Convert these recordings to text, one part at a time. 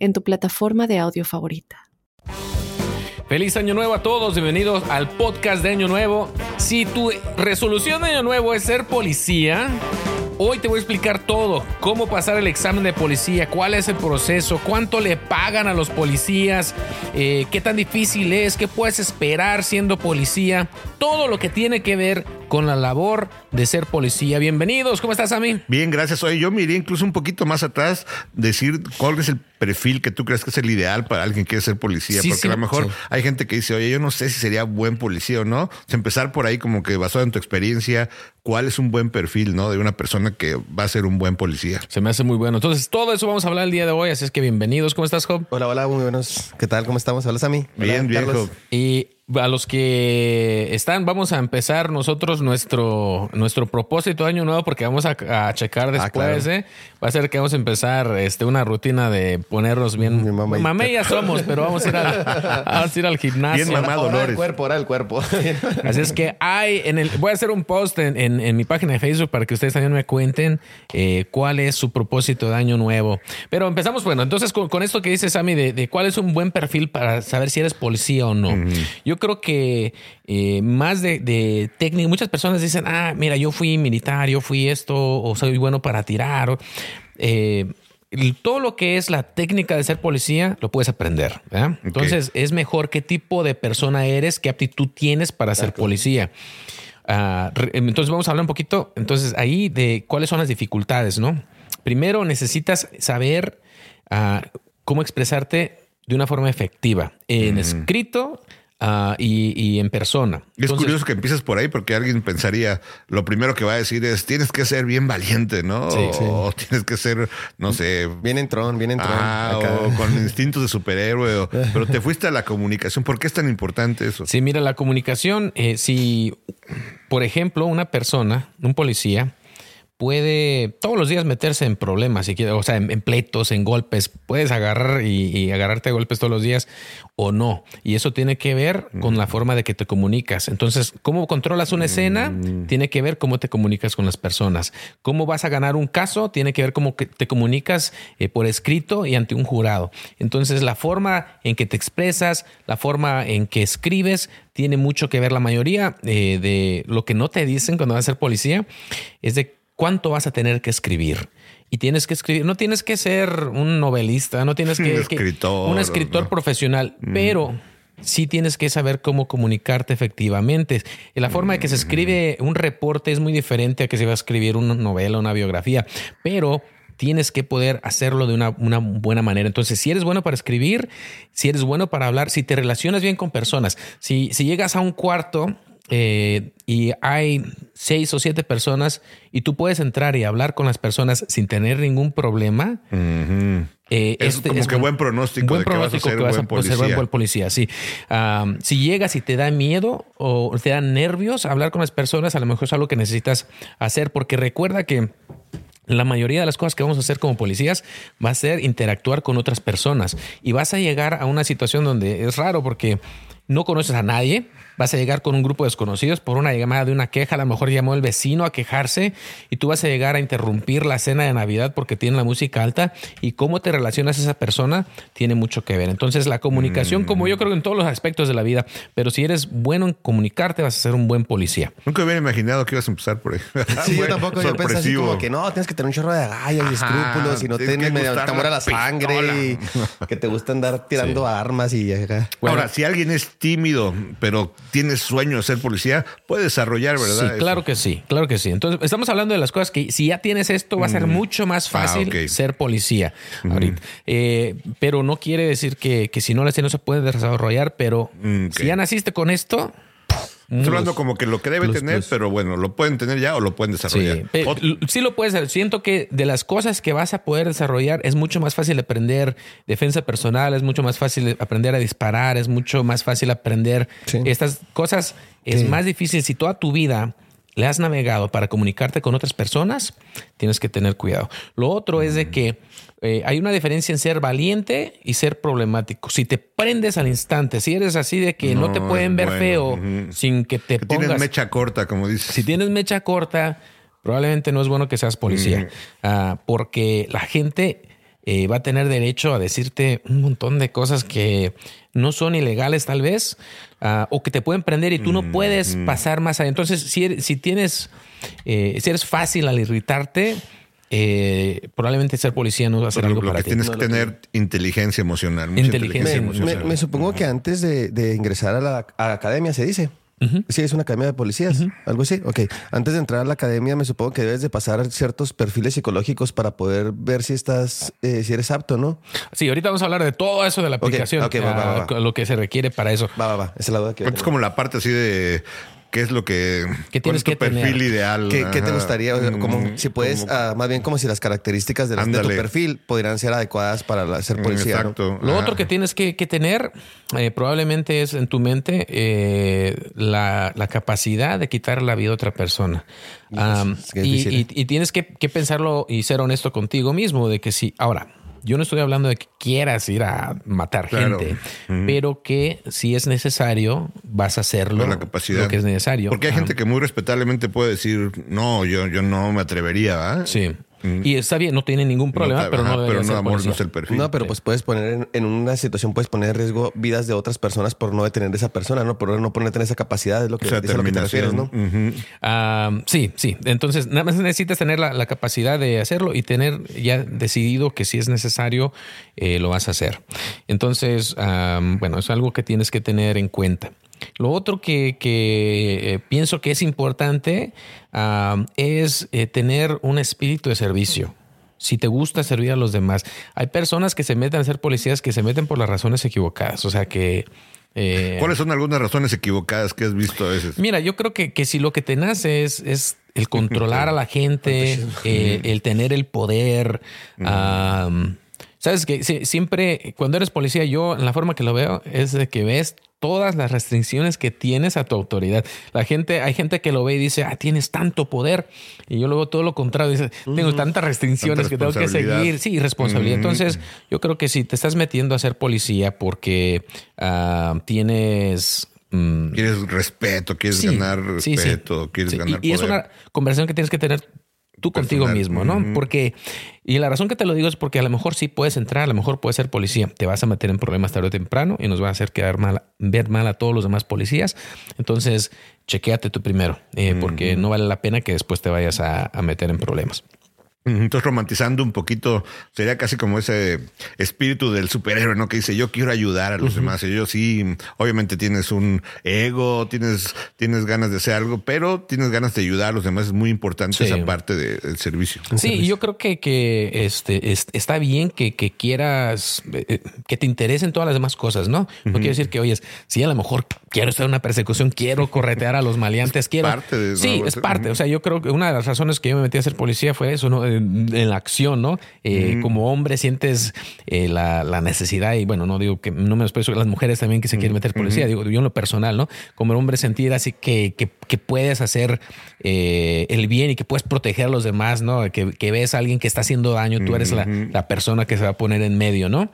en tu plataforma de audio favorita. Feliz año nuevo a todos, bienvenidos al podcast de año nuevo. Si tu resolución de año nuevo es ser policía, Hoy te voy a explicar todo, cómo pasar el examen de policía, cuál es el proceso, cuánto le pagan a los policías, eh, qué tan difícil es, qué puedes esperar siendo policía, todo lo que tiene que ver con la labor de ser policía. Bienvenidos, ¿cómo estás, Ami? Bien, gracias. Hoy yo me iría incluso un poquito más atrás, decir cuál es el perfil que tú crees que es el ideal para alguien que quiere ser policía, porque a lo mejor hay gente que dice, oye, yo no sé si sería buen policía o no. empezar por ahí como que basado en tu experiencia, cuál es un buen perfil, ¿no? De una persona que va a ser un buen policía. Se me hace muy bueno. Entonces, todo eso vamos a hablar el día de hoy, así es que bienvenidos. ¿Cómo estás, Job? Hola, hola, muy buenos. ¿Qué tal? ¿Cómo estamos? Hola, Sammy. Bien, bien, Job. Y a los que están, vamos a empezar nosotros nuestro, nuestro propósito de año nuevo porque vamos a, checar ah, después, ¿eh? Va a ser que vamos a empezar este, una rutina de ponernos bien. Mamé ya somos, pero vamos a ir al, vamos a ir al gimnasio. Bien mamado, Ahora el cuerpo, ahora el cuerpo. Así es que hay en el. Voy a hacer un post en, en, mi página de Facebook para que ustedes también me cuenten eh, cuál es su propósito de año nuevo. Pero empezamos, bueno, entonces con, con esto que dice Sammy de, de, cuál es un buen perfil para saber si eres policía o no. Yo creo que eh, más de, de técnica, muchas personas dicen, ah, mira, yo fui militar, yo fui esto, o soy bueno para tirar. Eh, todo lo que es la técnica de ser policía lo puedes aprender. Entonces es mejor qué tipo de persona eres, qué aptitud tienes para ser policía. Ah, entonces vamos a hablar un poquito, entonces ahí de cuáles son las dificultades, ¿no? Primero necesitas saber ah, cómo expresarte de una forma efectiva en escrito Ah, y, en persona. es curioso que empieces por ahí porque alguien pensaría, lo primero que va a decir es, tienes que ser bien valiente, ¿no? o tienes que ser, no sé... Bien entrón, bien entrón. Ah, o con instintos de superhéroe. pero te fuiste a la comunicación. ¿Por qué es tan importante eso? Sí, mira, la comunicación, eh, si, por ejemplo, una persona, un policía, puede todos los días meterse en problemas, si quiere, o sea, en, pleitos, en golpes. Puedes agarrar y, agarrarte a golpes todos los días o no. Y eso tiene que ver con la forma de que te comunicas. Entonces, cómo controlas una escena mm. tiene que ver cómo te comunicas con las personas. Cómo vas a ganar un caso tiene que ver cómo te comunicas eh, por escrito y ante un jurado. Entonces, la forma en que te expresas, la forma en que escribes, tiene mucho que ver. La mayoría eh, de lo que no te dicen cuando vas a ser policía es de cuánto vas a tener que escribir. Y tienes que escribir, no tienes que ser un novelista, no tienes que... Un escritor. un escritor profesional, mm. pero sí tienes que saber cómo comunicarte efectivamente. Y la forma de que se escribe un reporte es muy diferente a que se va a escribir una novela, una biografía, pero tienes que poder hacerlo de una, una, buena manera. Entonces, si eres bueno para escribir, si eres bueno para hablar, si te relacionas bien con personas, si, si llegas a un cuarto eh, y hay seis o siete personas y tú puedes entrar y hablar con las personas sin tener ningún problema. Eh, es como que buen pronóstico buen de que vas a ser, buen, policía. buen policía. Sí. si llegas y te da miedo o te da nervios hablar con las personas, a lo mejor es algo que necesitas hacer porque recuerda que la mayoría de las cosas que vamos a hacer como policías va a ser interactuar con otras personas y vas a llegar a una situación donde es raro porque no conoces a nadie, vas a llegar con un grupo de desconocidos por una llamada de una queja, a lo mejor llamó el vecino a quejarse y tú vas a llegar a interrumpir la cena de Navidad porque tiene la música alta y cómo te relacionas a esa persona tiene mucho que ver. Entonces la comunicación, como yo creo en todos los aspectos de la vida, pero si eres bueno en comunicarte vas a ser un buen policía. Nunca hubiera imaginado que ibas a empezar por ahí. sí, yo tampoco, yo pensé así como que no, tienes que tener un chorro de agallas y escrúpulos y no tienes medio temor a la sangre y que te gusta andar tirando armas y... Ahora, si alguien es tímido, pero tienes sueño de ser policía, puede desarrollar, ¿verdad? Sí, claro que sí, claro que sí. Entonces, estamos hablando de las cosas que si ya tienes esto, va a ser mm. mucho más ah, fácil ser policía. Eh, pero no quiere decir que, si no las tienes no se puede desarrollar, pero mm, si ya naciste con esto, Estoy hablando como que lo que debe tener, pero bueno, lo pueden tener ya o lo pueden desarrollar. Sí, sí lo puedes hacer. Siento que de las cosas que vas a poder desarrollar es mucho más fácil aprender defensa personal, es mucho más fácil aprender a disparar, es mucho más fácil aprender estas cosas. Es más difícil si toda tu vida le has navegado para comunicarte con otras personas, tienes que tener cuidado. Lo otro es de que eh, hay una diferencia en ser valiente y ser problemático. Si te prendes al instante, si eres así de que no, te pueden ver feo sin que te pongas... Tienes mecha corta, como dices. Si tienes mecha corta, probablemente no es bueno que seas policía. Ah, porque la gente eh, va a tener derecho a decirte un montón de cosas que no son ilegales tal vez, ah, o que te pueden prender y tú no puedes pasar más allá. Entonces, si, si tienes, eh, si eres fácil al irritarte, eh, probablemente ser policía no va a ser algo para que ti. Tienes que tener inteligencia emocional. Inteligencia, emocional. Me, supongo que antes de, ingresar a la academia se dice. Sí, es una academia de policías, algo así. Ok, antes de entrar a la academia me supongo que debes de pasar ciertos perfiles psicológicos para poder ver si estás, eh, si eres apto, ¿no? Sí, ahorita vamos a hablar de todo eso de la aplicación, lo que se requiere para eso. Va, va, va. Esa es la duda que... Es como la parte así de qué es lo que ¿Qué tienes tu que perfil ideal. ¿Qué, te gustaría? como mm, si puedes, ah, más bien como si las características de, tu perfil podrían ser adecuadas para ser policía. Exacto. Lo otro que tienes que, tener eh, probablemente es en tu mente eh, la, capacidad de quitar la vida a otra persona. y, y, tienes que, que pensarlo y ser honesto contigo mismo de que si ahora yo no estoy hablando de que quieras ir a matar gente, pero que si es necesario, vas a hacerlo la capacidad. lo que es necesario. Porque hay gente que muy respetablemente puede decir, no, yo, yo no me atrevería. Sí. Y está bien, no tiene ningún problema, pero no pero no, amor, no es el perfil. No, pero pues puedes poner en, una situación, puedes poner en riesgo vidas de otras personas por no detener esa persona, ¿no? Por no ponerte en esa capacidad, es lo que, o lo que te refieres, ¿no? sí, sí. Entonces, nada más necesitas tener la, capacidad de hacerlo y tener ya decidido que si es necesario, eh, lo vas a hacer. Entonces, bueno, es algo que tienes que tener en cuenta. Lo otro que, eh, pienso que es importante ah, es eh, tener un espíritu de servicio. Si te gusta servir a los demás. Hay personas que se meten a ser policías que se meten por las razones equivocadas. O sea que... Eh, ¿Cuáles son algunas razones equivocadas que has visto a veces? Mira, yo creo que, si lo que te nace es, es el controlar a la gente, el tener el poder. Sabes que siempre, cuando eres policía, yo la forma que lo veo es de que ves todas las restricciones que tienes a tu autoridad. La gente, hay gente que lo ve y dice, ah, tienes tanto poder. Y yo luego todo lo contrario, dice, tengo tantas restricciones que tengo que seguir. Sí, responsabilidad. Entonces, yo creo que si te estás metiendo a ser policía porque ah, tienes mm, Quieres respeto, quieres ganar respeto, quieres ganar y, y, es una conversación que tienes que tener tú contigo mismo, ¿no? Porque, y la razón que te lo digo es porque a lo mejor sí puedes entrar, a lo mejor puedes ser policía, te vas a meter en problemas tarde o temprano y nos va a hacer quedar mal, ver mal a todos los demás policías. Entonces, chequéate tú primero, eh, porque no vale la pena que después te vayas a meter en problemas. Entonces, romantizando un poquito, sería casi como ese espíritu del superhéroe, ¿no? Que dice, yo quiero ayudar a los demás. Y yo sí, obviamente tienes un ego, tienes, tienes ganas de hacer algo, pero tienes ganas de ayudar a los demás. Es muy importante esa parte del servicio. Sí, yo creo que, que este, está bien que, quieras, eh, que te interesen todas las demás cosas, ¿no? No quiero decir que, oye, sí, a lo mejor quiero estar en una persecución, quiero corretear a los maleantes, quiero... Parte de, sí, es parte. O sea, yo creo que una de las razones que yo me metí a ser policía fue eso, ¿no? En la acción, ¿no? Eh, como hombre sientes eh, la, necesidad y bueno, no digo que no me expreso las mujeres también que se quieren meter policía, digo yo en lo personal, ¿no? Como hombre sentir así que, que, puedes hacer eh, el bien y que puedes proteger a los demás, ¿no? Que, ves a alguien que está haciendo daño, tú eres la, persona que se va a poner en medio, ¿no?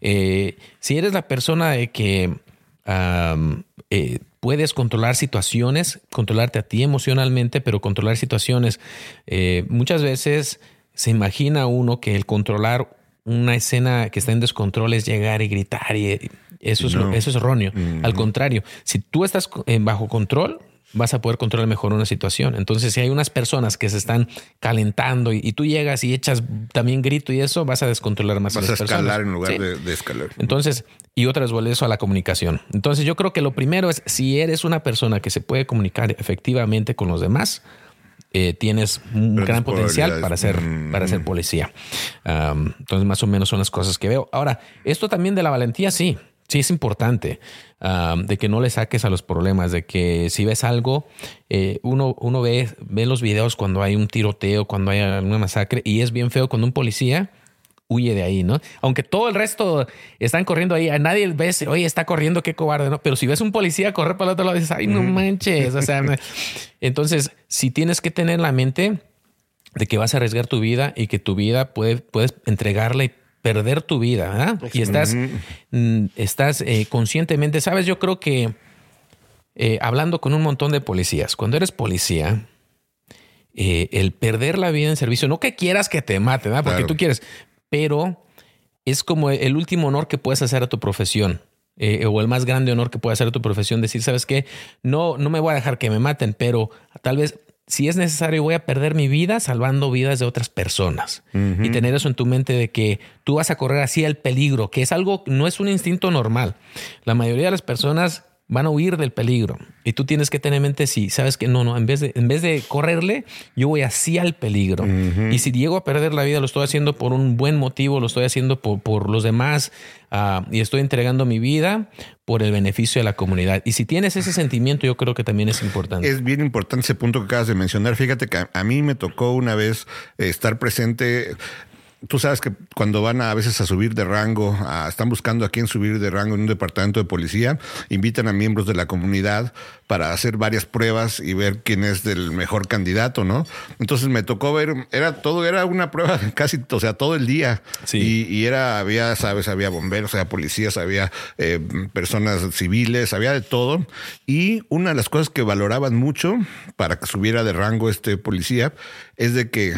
si eres la persona de que puedes controlar situaciones, controlarte a ti emocionalmente, pero controlar situaciones. muchas veces se imagina uno que el controlar una escena que está en descontrol es llegar y gritar y eso, es, eso es erróneo. Al contrario, si tú estás bajo control, vas a poder controlar mejor una situación. Entonces, si hay unas personas que se están calentando y, tú llegas y echas también grito y eso, vas a descontrolar más vas a, escalar en lugar de, escalar. Entonces, y otras vuelve eso a la comunicación. Entonces, yo creo que lo primero es si eres una persona que se puede comunicar efectivamente con los demás, eh, tienes un gran potencial para ser, mm, para ser policía. entonces, más o menos son las cosas que veo. Ahora, esto también de la valentía, sí. Sí, es importante de que no le saques a los problemas, de que si ves algo, eh, uno, uno ve, ve los videos cuando hay un tiroteo, cuando hay una masacre, y es bien feo cuando un policía huye de ahí, ¿no? Aunque todo el resto están corriendo ahí, a nadie ves, oye, está corriendo, qué cobarde, ¿no? Pero si ves un policía correr para el otro lado, dices, ay, no manches. O sea, entonces, si tienes que tener la mente de que vas a arriesgar tu vida y que tu vida puede, puedes entregarle perder tu vida y estás, mm, estás eh, conscientemente, sabes, yo creo que eh, hablando con un montón de policías, cuando eres policía, eh, el perder la vida en servicio, no que quieras que te maten, porque tú quieres, pero es como el último honor que puedes hacer a tu profesión. o el más grande honor que puedes hacer a tu profesión, decir, sabes qué, no, no me voy a dejar que me maten, pero tal vez si es necesario, voy a perder mi vida salvando vidas de otras personas. Y tener eso en tu mente de que tú vas a correr así el peligro, que es algo, no es un instinto normal. La mayoría de las personas van a huir del peligro. Y tú tienes que tener en mente si sabes que no, no, en vez de, en vez de correrle, yo voy así al peligro. Y si llego a perder la vida, lo estoy haciendo por un buen motivo, lo estoy haciendo por, por los demás uh, y estoy entregando mi vida por el beneficio de la comunidad. Y si tienes ese sentimiento, yo creo que también es importante. Es bien importante ese punto que acabas de mencionar. Fíjate que a, mí me tocó una vez estar presente tú sabes que cuando van a, veces a subir de rango, están buscando a quién subir de rango en un departamento de policía, invitan a miembros de la comunidad para hacer varias pruebas y ver quién es el mejor candidato, ¿no? Entonces me tocó ver, era todo, era una prueba casi, o sea, todo el día. Sí. Y, era, había, sabes, había bomberos, había policías, había eh, personas civiles, había de todo. Y una de las cosas que valoraban mucho para que subiera de rango este policía es de que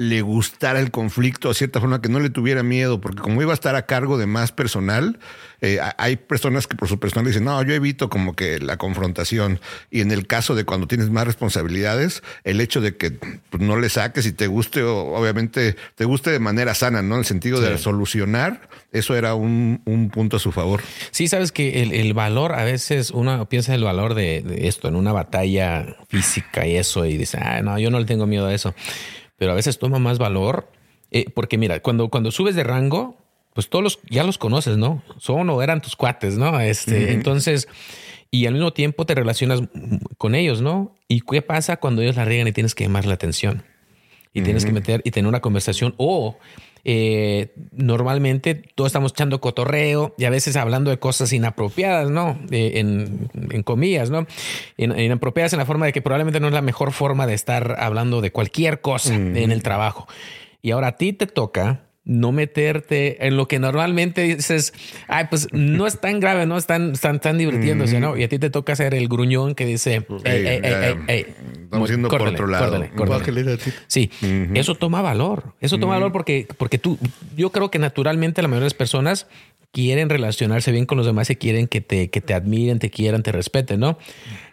le gustara el conflicto, a cierta forma que no le tuviera miedo, porque como iba a estar a cargo de más personal, eh, hay personas que por su personal dicen, no, yo evito como que la confrontación. Y en el caso de cuando tienes más responsabilidades, el hecho de que pues, no le saques y te guste, obviamente te guste de manera sana, ¿no? En el sentido de solucionar, eso era un, punto a su favor. Sí, sabes que el, valor, a veces uno piensa el valor de, de, esto en una batalla física y eso, y dice, ah, no, yo no le tengo miedo a eso pero a veces toma más valor. Eh, porque mira, cuando, cuando subes de rango, pues todos los ya los conoces, ¿no? Son o eran tus cuates, ¿no? Este, entonces, y al mismo tiempo te relacionas con ellos, ¿no? ¿Y qué pasa cuando ellos la riegan y tienes que llamar la atención? Y tienes que meter y tener una conversación o eh, normalmente todos estamos echando cotorreo y a veces hablando de cosas inapropiadas, ¿no? en, comillas, ¿no? inapropiadas en la forma de que probablemente no es la mejor forma de estar hablando de cualquier cosa en el trabajo. Y ahora a ti te toca no meterte en lo que normalmente dices, ay, pues no es tan grave, no están, están, tan divirtiéndose, ¿no? Y a ti te toca ser el gruñón que dice, estamos yendo por otro lado. Sí, eso toma valor, eso toma valor porque, porque tú, yo creo que naturalmente la mayoría de las personas quieren relacionarse bien con los demás y quieren que te, que te admiren, te quieran, te respeten, ¿no?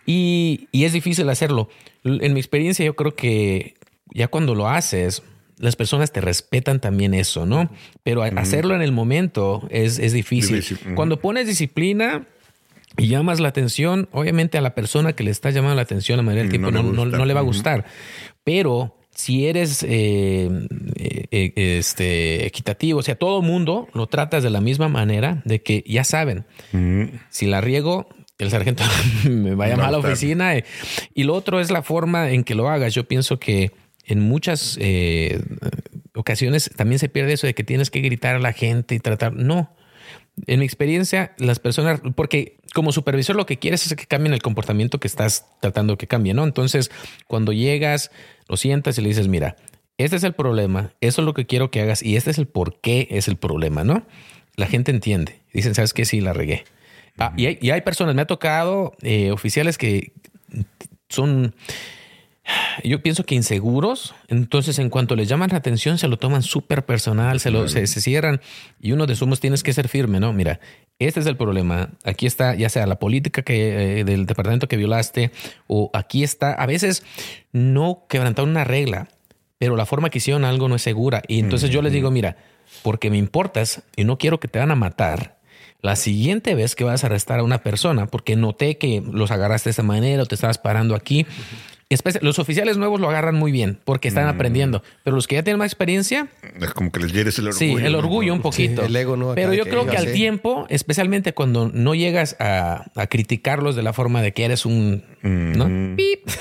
Y, y es difícil hacerlo. En mi experiencia, yo creo que ya cuando lo haces, las personas te respetan también eso, ¿no? Pero hacerlo en el momento es, es difícil. Cuando pones disciplina y llamas la atención, obviamente a la persona que le está llamando la atención la mayoría del tiempo no, no, le va a gustar. Pero si eres eh, eh, este, equitativo, o sea, todo mundo lo tratas de la misma manera, de que ya saben, si la riego, el sargento me va a llamar a la oficina. y lo otro es la forma en que lo hagas. Yo pienso que en muchas eh, ocasiones también se pierde eso de que tienes que gritar a la gente y tratar. No. En mi experiencia, las personas, porque como supervisor lo que quieres es que cambien el comportamiento que estás tratando que cambie, ¿no? Entonces, cuando llegas, lo sientas y le dices, mira, este es el problema, eso es lo que quiero que hagas y este es el por qué es el problema, ¿no? La gente entiende. Dicen, ¿sabes qué? Sí, la regué. Ah, y, hay, personas, me ha tocado eh, oficiales que son yo pienso que inseguros, entonces en cuanto les llaman la atención se lo toman súper personal, se, lo, se, cierran y uno de sumos tienes que ser firme, ¿no? Mira, este es el problema, aquí está ya sea la política que, eh, del departamento que violaste o aquí está, a veces no quebrantar una regla, pero la forma que hicieron algo no es segura. Y entonces yo les digo, mira, porque me importas y no quiero que te van a matar, la siguiente vez que vas a arrestar a una persona, porque noté que los agarraste de esa manera o te estabas parando aquí, los oficiales nuevos lo agarran muy bien porque están mm. aprendiendo, pero los que ya tienen más experiencia... Es como que les hieres el orgullo. Sí, el orgullo un poquito. el ego no. Pero yo creo que, al tiempo, especialmente cuando no llegas a, criticarlos de la forma de que eres un... ¿no? Mm. ¡Pip!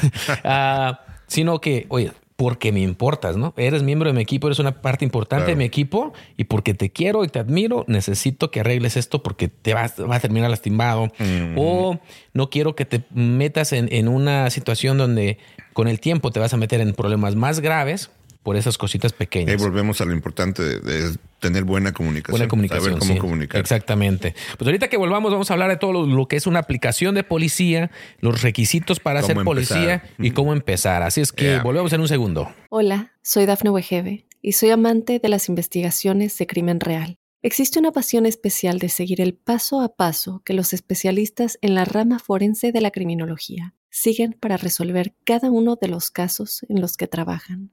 Ah, sino que, oye, porque me importas, ¿no? Eres miembro de mi equipo, eres una parte importante de mi equipo y porque te quiero y te admiro, necesito que arregles esto porque te vas, a terminar lastimado. O no quiero que te metas en, en, una situación donde con el tiempo te vas a meter en problemas más graves por esas cositas pequeñas. Ahí volvemos a lo importante de, tener buena comunicación. Buena comunicación. Saber cómo comunicar. Exactamente. Pues ahorita que volvamos, vamos a hablar de todo lo, que es una aplicación de policía, los requisitos para ser policía y cómo empezar. Así es que volvemos en un segundo. Hola, soy Dafne Wegebe y soy amante de las investigaciones de crimen real. Existe una pasión especial de seguir el paso a paso que los especialistas en la rama forense de la criminología siguen para resolver cada uno de los casos en los que trabajan.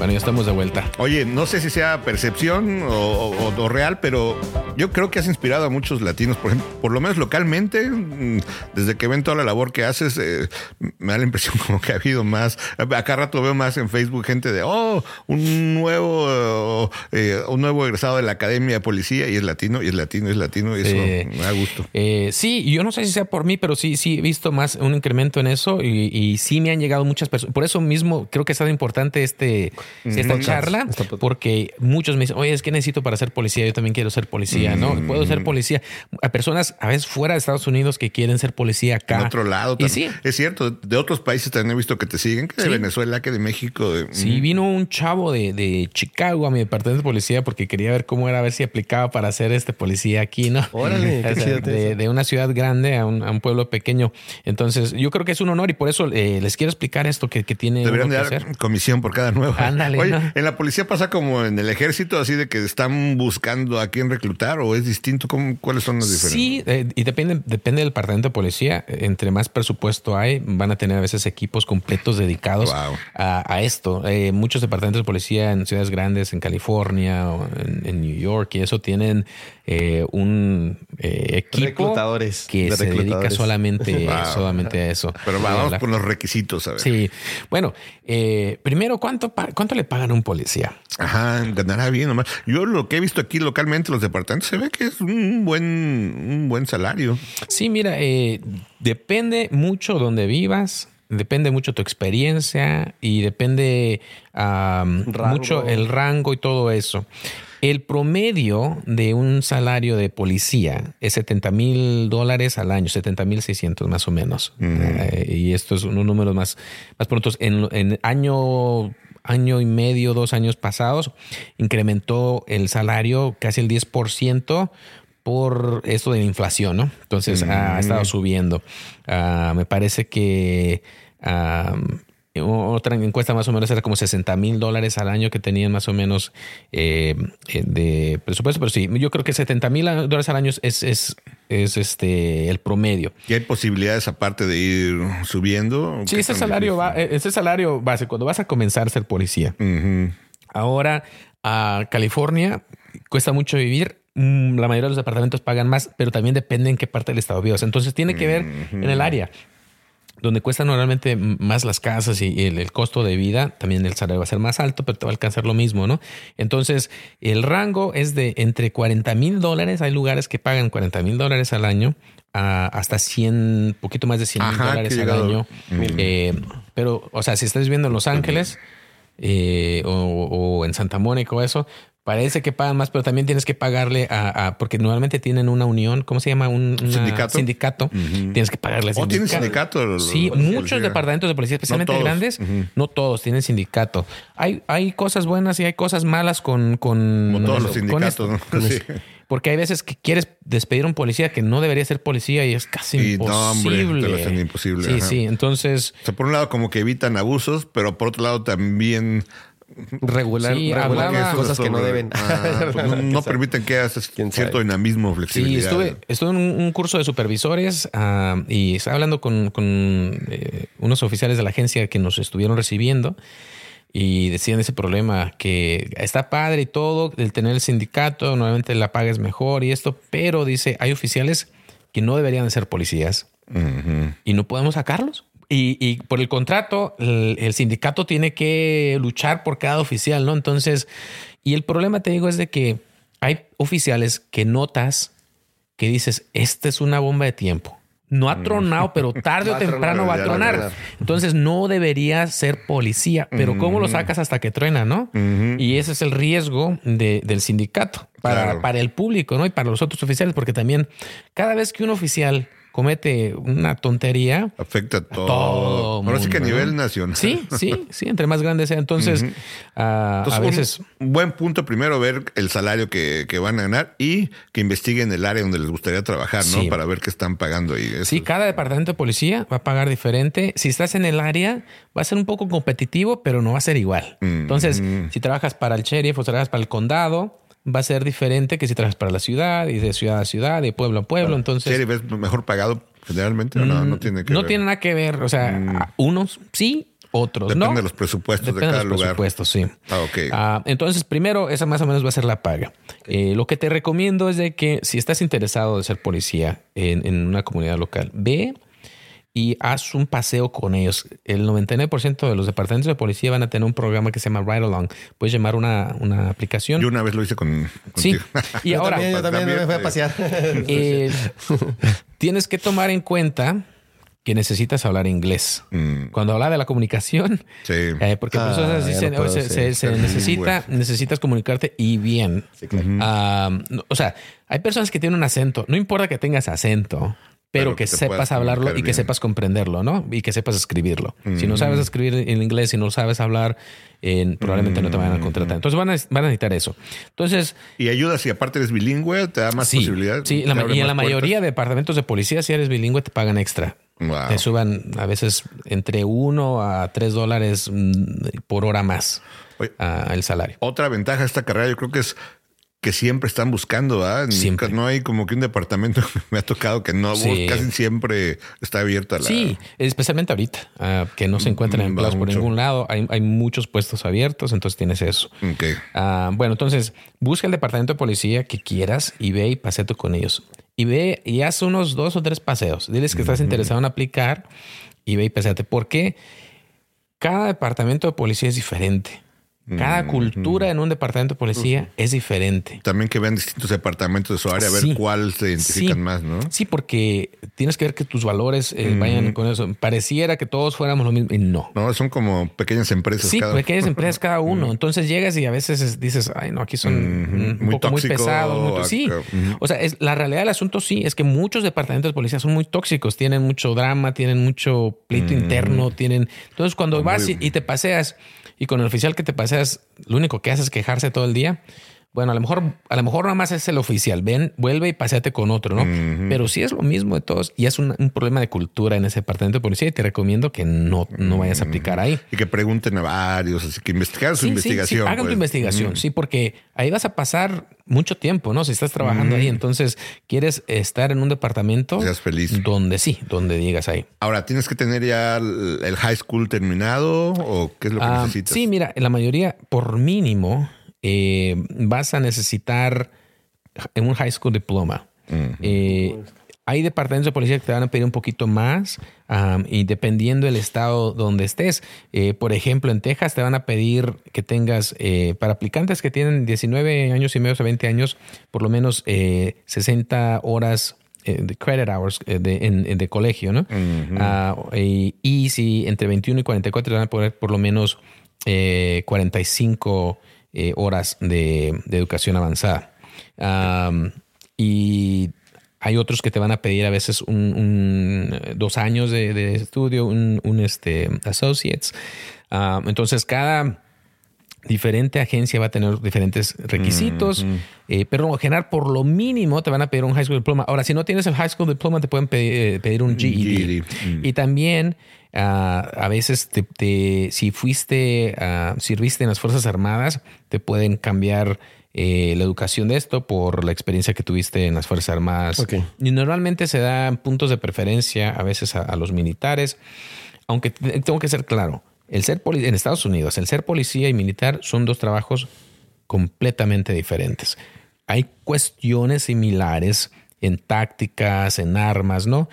Bueno, ya estamos de vuelta. Oye, no sé si sea percepción o, real, pero yo creo que has inspirado a muchos latinos, por ejemplo, por lo menos localmente, mm, desde que ven toda la labor que haces, eh, me da la impresión como que ha habido más. Acá rato veo más en Facebook gente de, oh, un nuevo, eh, un nuevo egresado de la Academia de Policía y es latino, y es latino, y es latino, y eso me da gusto. Eh, sí, yo no sé si sea por mí, pero sí, sí he visto más un incremento en eso y, y sí me han llegado muchas personas. Por eso mismo creo que ha estado importante este esta charla, porque muchos me dicen, oye, es que necesito para ser policía, yo también quiero ser policía, ¿no? Mm. Puedo ser policía. A personas a veces fuera de Estados Unidos que quieren ser policía acá. En otro lado. Y sí. Es cierto, de otros países también he visto que te siguen, que de Venezuela, que de México. Sí, mm. vino un chavo de, de, Chicago a mi departamento de policía porque quería ver cómo era, a ver si aplicaba para ser este policía aquí, ¿no? Órale, de, una ciudad grande a un, pueblo pequeño. Entonces, yo creo que es un honor y por eso eh, les quiero explicar esto que, que tiene Deberían que dar hacer. comisión por cada nuevo. Ándale. Oye, en la policía pasa como en el ejército, así de que están buscando a quién reclutar o es distinto? ¿Cómo, ¿Cuáles son las diferencias? Sí, eh, y depende, depende del departamento de policía. Entre más presupuesto hay, van a tener a veces equipos completos dedicados a, esto. Eh, muchos departamentos de policía en ciudades grandes, en California o en, New York, y eso tienen eh, un equipo reclutadores, que se dedica solamente, solamente a eso. Pero vamos con los requisitos, a ver. Sí. Bueno, primero, ¿cuánto, ¿cuánto le pagan a un policía? Ajá, ganará bien nomás. Yo lo que he visto aquí localmente, los departamentos, se ve que es un buen, un buen salario. Sí, mira, eh, depende mucho donde vivas, depende mucho tu experiencia y depende mucho el rango y todo eso. El promedio de un salario de policía es 70 mil dólares al año, 70 mil 600 más o menos. Eh, y esto es unos números más, más prontos. En, en año año y medio, dos años pasados, incrementó el salario casi el 10% por esto de la inflación, ¿no? Entonces ha estado subiendo. Ah, me parece que otra encuesta más o menos era como 60 mil dólares al año que tenían más o menos eh, eh, de presupuesto, pero sí, yo creo que 70 mil dólares al año es, es, es, este el promedio. ¿Y hay posibilidades aparte de ir subiendo? Sí, ese salario, va, ese salario base, cuando vas a comenzar a ser policía. Ahora, a California cuesta mucho vivir, mm, la mayoría de los departamentos pagan más, pero también depende en qué parte del estado vivas. Entonces tiene que ver en el área donde cuestan normalmente más las casas y el, costo de vida, también el salario va a ser más alto, pero te va a alcanzar lo mismo, ¿no? Entonces, el rango es de entre 40 mil dólares, hay lugares que pagan 40 mil dólares al año, hasta 100, poquito más de 100 mil dólares al año. Eh, pero, o sea, si estás viviendo en Los Ángeles eh, o, o, en Santa Mónica o eso, Parece que pagan más, pero también tienes que pagarle a, porque normalmente tienen una unión, ¿cómo se llama? Un sindicato. sindicato. Tienes que pagarle. ¿O tienen sindicato? Sí, muchos departamentos de policía, especialmente grandes, no todos tienen sindicato. Hay, hay cosas buenas y hay cosas malas con. con Como todos los sindicatos, Porque hay veces que quieres despedir a un policía que no debería ser policía y es casi imposible. No, hombre, imposible. Sí, sí. Entonces. O sea, por un lado, como que evitan abusos, pero por otro lado, también regular, Sí, regular cosas que no deben. Ah, pues no, no permiten que hagas ¿Quién cierto sabe? dinamismo, Sí, flexibilidad. estuve, estuve en un, curso de supervisores ah, y estaba hablando con, con, eh, unos oficiales de la agencia que nos estuvieron recibiendo y decían ese problema que está padre y todo, el tener el sindicato, normalmente la paga es mejor y esto, pero dice, hay oficiales que no deberían de ser policías y no podemos sacarlos. Y, y por el contrato, el, el sindicato tiene que luchar por cada oficial, ¿no? Entonces, y el problema, te digo, es de que hay oficiales que notas que dices, esta es una bomba de tiempo. No ha tronado, pero tarde o temprano va a tronar. Entonces no debería ser policía, pero ¿cómo lo sacas hasta que truena, no? Y ese es el riesgo de- del sindicato para, Claro. para el público, ¿no? Y para los otros oficiales, porque también cada vez que un oficial comete una tontería, Afecta a todo. todo Ahora sí que a nivel ¿no? nacional. sí, sí, sí, entre más grande sea. Entonces, Entonces, a un veces... buen punto primero ver el salario que, que van a ganar y que investiguen el área donde les gustaría trabajar, ¿no? Sí. Para ver qué están pagando ahí. Eso Sí, es- cada departamento de policía va a pagar diferente. Si estás en el área, va a ser un poco competitivo, pero no va a ser igual. Entonces, si trabajas para el sheriff o trabajas para el condado, va a ser diferente que si trabajas para la ciudad y de ciudad a ciudad, de pueblo a pueblo. Entonces, ¿Sheriff es mejor pagado generalmente o no? No tiene que no ver. tiene nada que ver. O sea, unos sí, otros Depende no. de los presupuestos Depende de cada de los lugar. presupuestos, sí. Ah, ok. Ah, entonces, primero, esa más o menos va a ser la paga. Eh, lo que te recomiendo es de que si estás interesado de ser policía en, en una comunidad local, ve y haz un paseo con ellos. El 99% de los departamentos de policía van a tener un programa que se llama Ride Along. Puedes llamar una, una aplicación. Yo una vez lo hice con. sí. Y Yo ahora, también, yo también me fui a eh, pasear. eh, tienes que tomar en cuenta que necesitas hablar inglés. Mm, Cuando habla de la comunicación, sí. eh, porque Ah, personas ya dicen, lo puedo "Oh, se, hacer. se- se Sí, necesita, necesitas comunicarte y bien. Ah, no, o sea, hay personas que tienen un acento. No importa que tengas acento, pero, Pero que, sepas hablarlo y que sepas comprenderlo, ¿no? Y que sepas escribirlo. Si no sabes escribir en inglés, si no sabes hablar, en- probablemente no te vayan a contratar. Entonces van a, van a necesitar eso. Entonces, Y ayuda si aparte eres bilingüe, te da más sí, posibilidades. sí, la y en la puertas. mayoría de departamentos de policía, si eres bilingüe, te pagan extra. Wow. Te suban a veces entre uno a tres dólares mm, por hora más Oye. ah, el salario. Otra ventaja de esta carrera, yo creo que es que siempre están buscando, ¿verdad? Siempre. No hay como que un departamento que me ha tocado que no, Sí. casi siempre está abierta la. Sí, especialmente ahorita, ah, que no se encuentran Mm, empleados va por ningún lado. Hay, hay muchos puestos abiertos, entonces tienes eso. Ok. Ah, bueno, entonces busca el departamento de policía que quieras y ve y paseate con ellos. Y ve y haz unos dos o tres paseos. Diles que estás interesado en aplicar y ve y paseate. Porque cada departamento de policía es diferente. Cada cultura en un departamento de policía es diferente. También que vean distintos departamentos de su área, a ver Sí. cuál se identifican Sí. más, ¿no? Sí, porque tienes que ver que tus valores eh, vayan con eso. Pareciera que todos fuéramos lo mismo y no. No, son como pequeñas empresas. Sí, cada- pequeñas empresas cada uno. Entonces llegas y a veces es- dices, ay, no, aquí son un Muy poco muy pesados. muy sí. O sea, es, la realidad del asunto sí es que muchos departamentos de policía son muy tóxicos, tienen mucho drama, tienen mucho pleito interno, tienen. Entonces, cuando Muy- vas y, y te paseas y con el oficial que te paseas, lo único que haces es quejarse todo el día. Bueno, a lo mejor, a lo mejor nada más es el oficial. Ven, vuelve y paseate con otro, ¿no? Pero sí es lo mismo de todos y es un, un problema de cultura en ese departamento de policía y te recomiendo que no, no vayas a aplicar ahí. Y que pregunten a varios, así que investigar su Sí, investigación. sí, hagan tu pues. investigación, sí, porque ahí vas a pasar mucho tiempo, ¿no? Si estás trabajando ahí, entonces quieres estar en un departamento Seas feliz. donde sí, donde digas ahí. Ahora, ¿tienes que tener ya el el high school terminado o qué es lo que Ah, necesitas? sí, mira, la mayoría, por mínimo, eh, vas a necesitar un high school diploma. Eh, hay departamentos de policía que te van a pedir un poquito más am, y dependiendo del estado donde estés. Eh, por ejemplo, en Texas te van a pedir que tengas, eh, para aplicantes que tienen 19 años y medio a 20 años, por lo menos eh, 60 horas de credit hours de, en- en- de colegio, ¿no? Ah, y, y si entre 21 y 44 te van a poner por lo menos eh, 45 eh, horas de, educación avanzada. Y hay otros que te van a pedir a veces un, eh, dos años de, estudio, un, un, este, associates. Entonces, cada, diferente agencia va a tener diferentes requisitos, eh, pero en general por lo mínimo te van a pedir un high school diploma. Ahora, si no tienes el high school diploma, te pueden pedir, eh, un GED. Mm. Y también ah, a veces si fuiste, uh, sirviste en las Fuerzas Armadas, te pueden cambiar eh, la educación de esto por la experiencia que tuviste en las Fuerzas Armadas. Y normalmente se dan puntos de preferencia a veces a los militares, aunque tengo que ser claro el ser en Estados Unidos, el ser policía y militar son dos trabajos completamente diferentes. Hay cuestiones similares en tácticas, en armas, ¿no?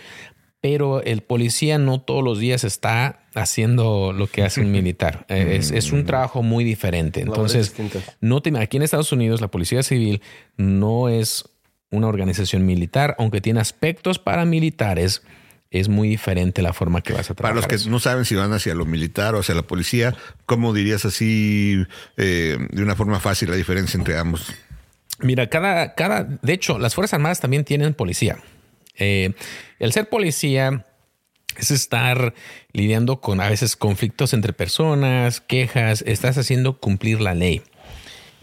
Pero el policía no todos los días está haciendo lo que hace un militar. Eh, es, un trabajo muy diferente. Entonces, no aquí en Estados Unidos la policía civil no es una organización militar, aunque tiene aspectos paramilitares es muy diferente la forma que vas a trabajar. Para los que no saben si van hacia lo militar o hacia la policía, ¿cómo dirías así eh, de una forma fácil la diferencia entre ambos? Mira, cada, cada, de hecho, las Fuerzas Armadas también tienen policía. Eh, el ser policía es estar lidiando con a veces conflictos entre personas, quejas, estás haciendo cumplir la ley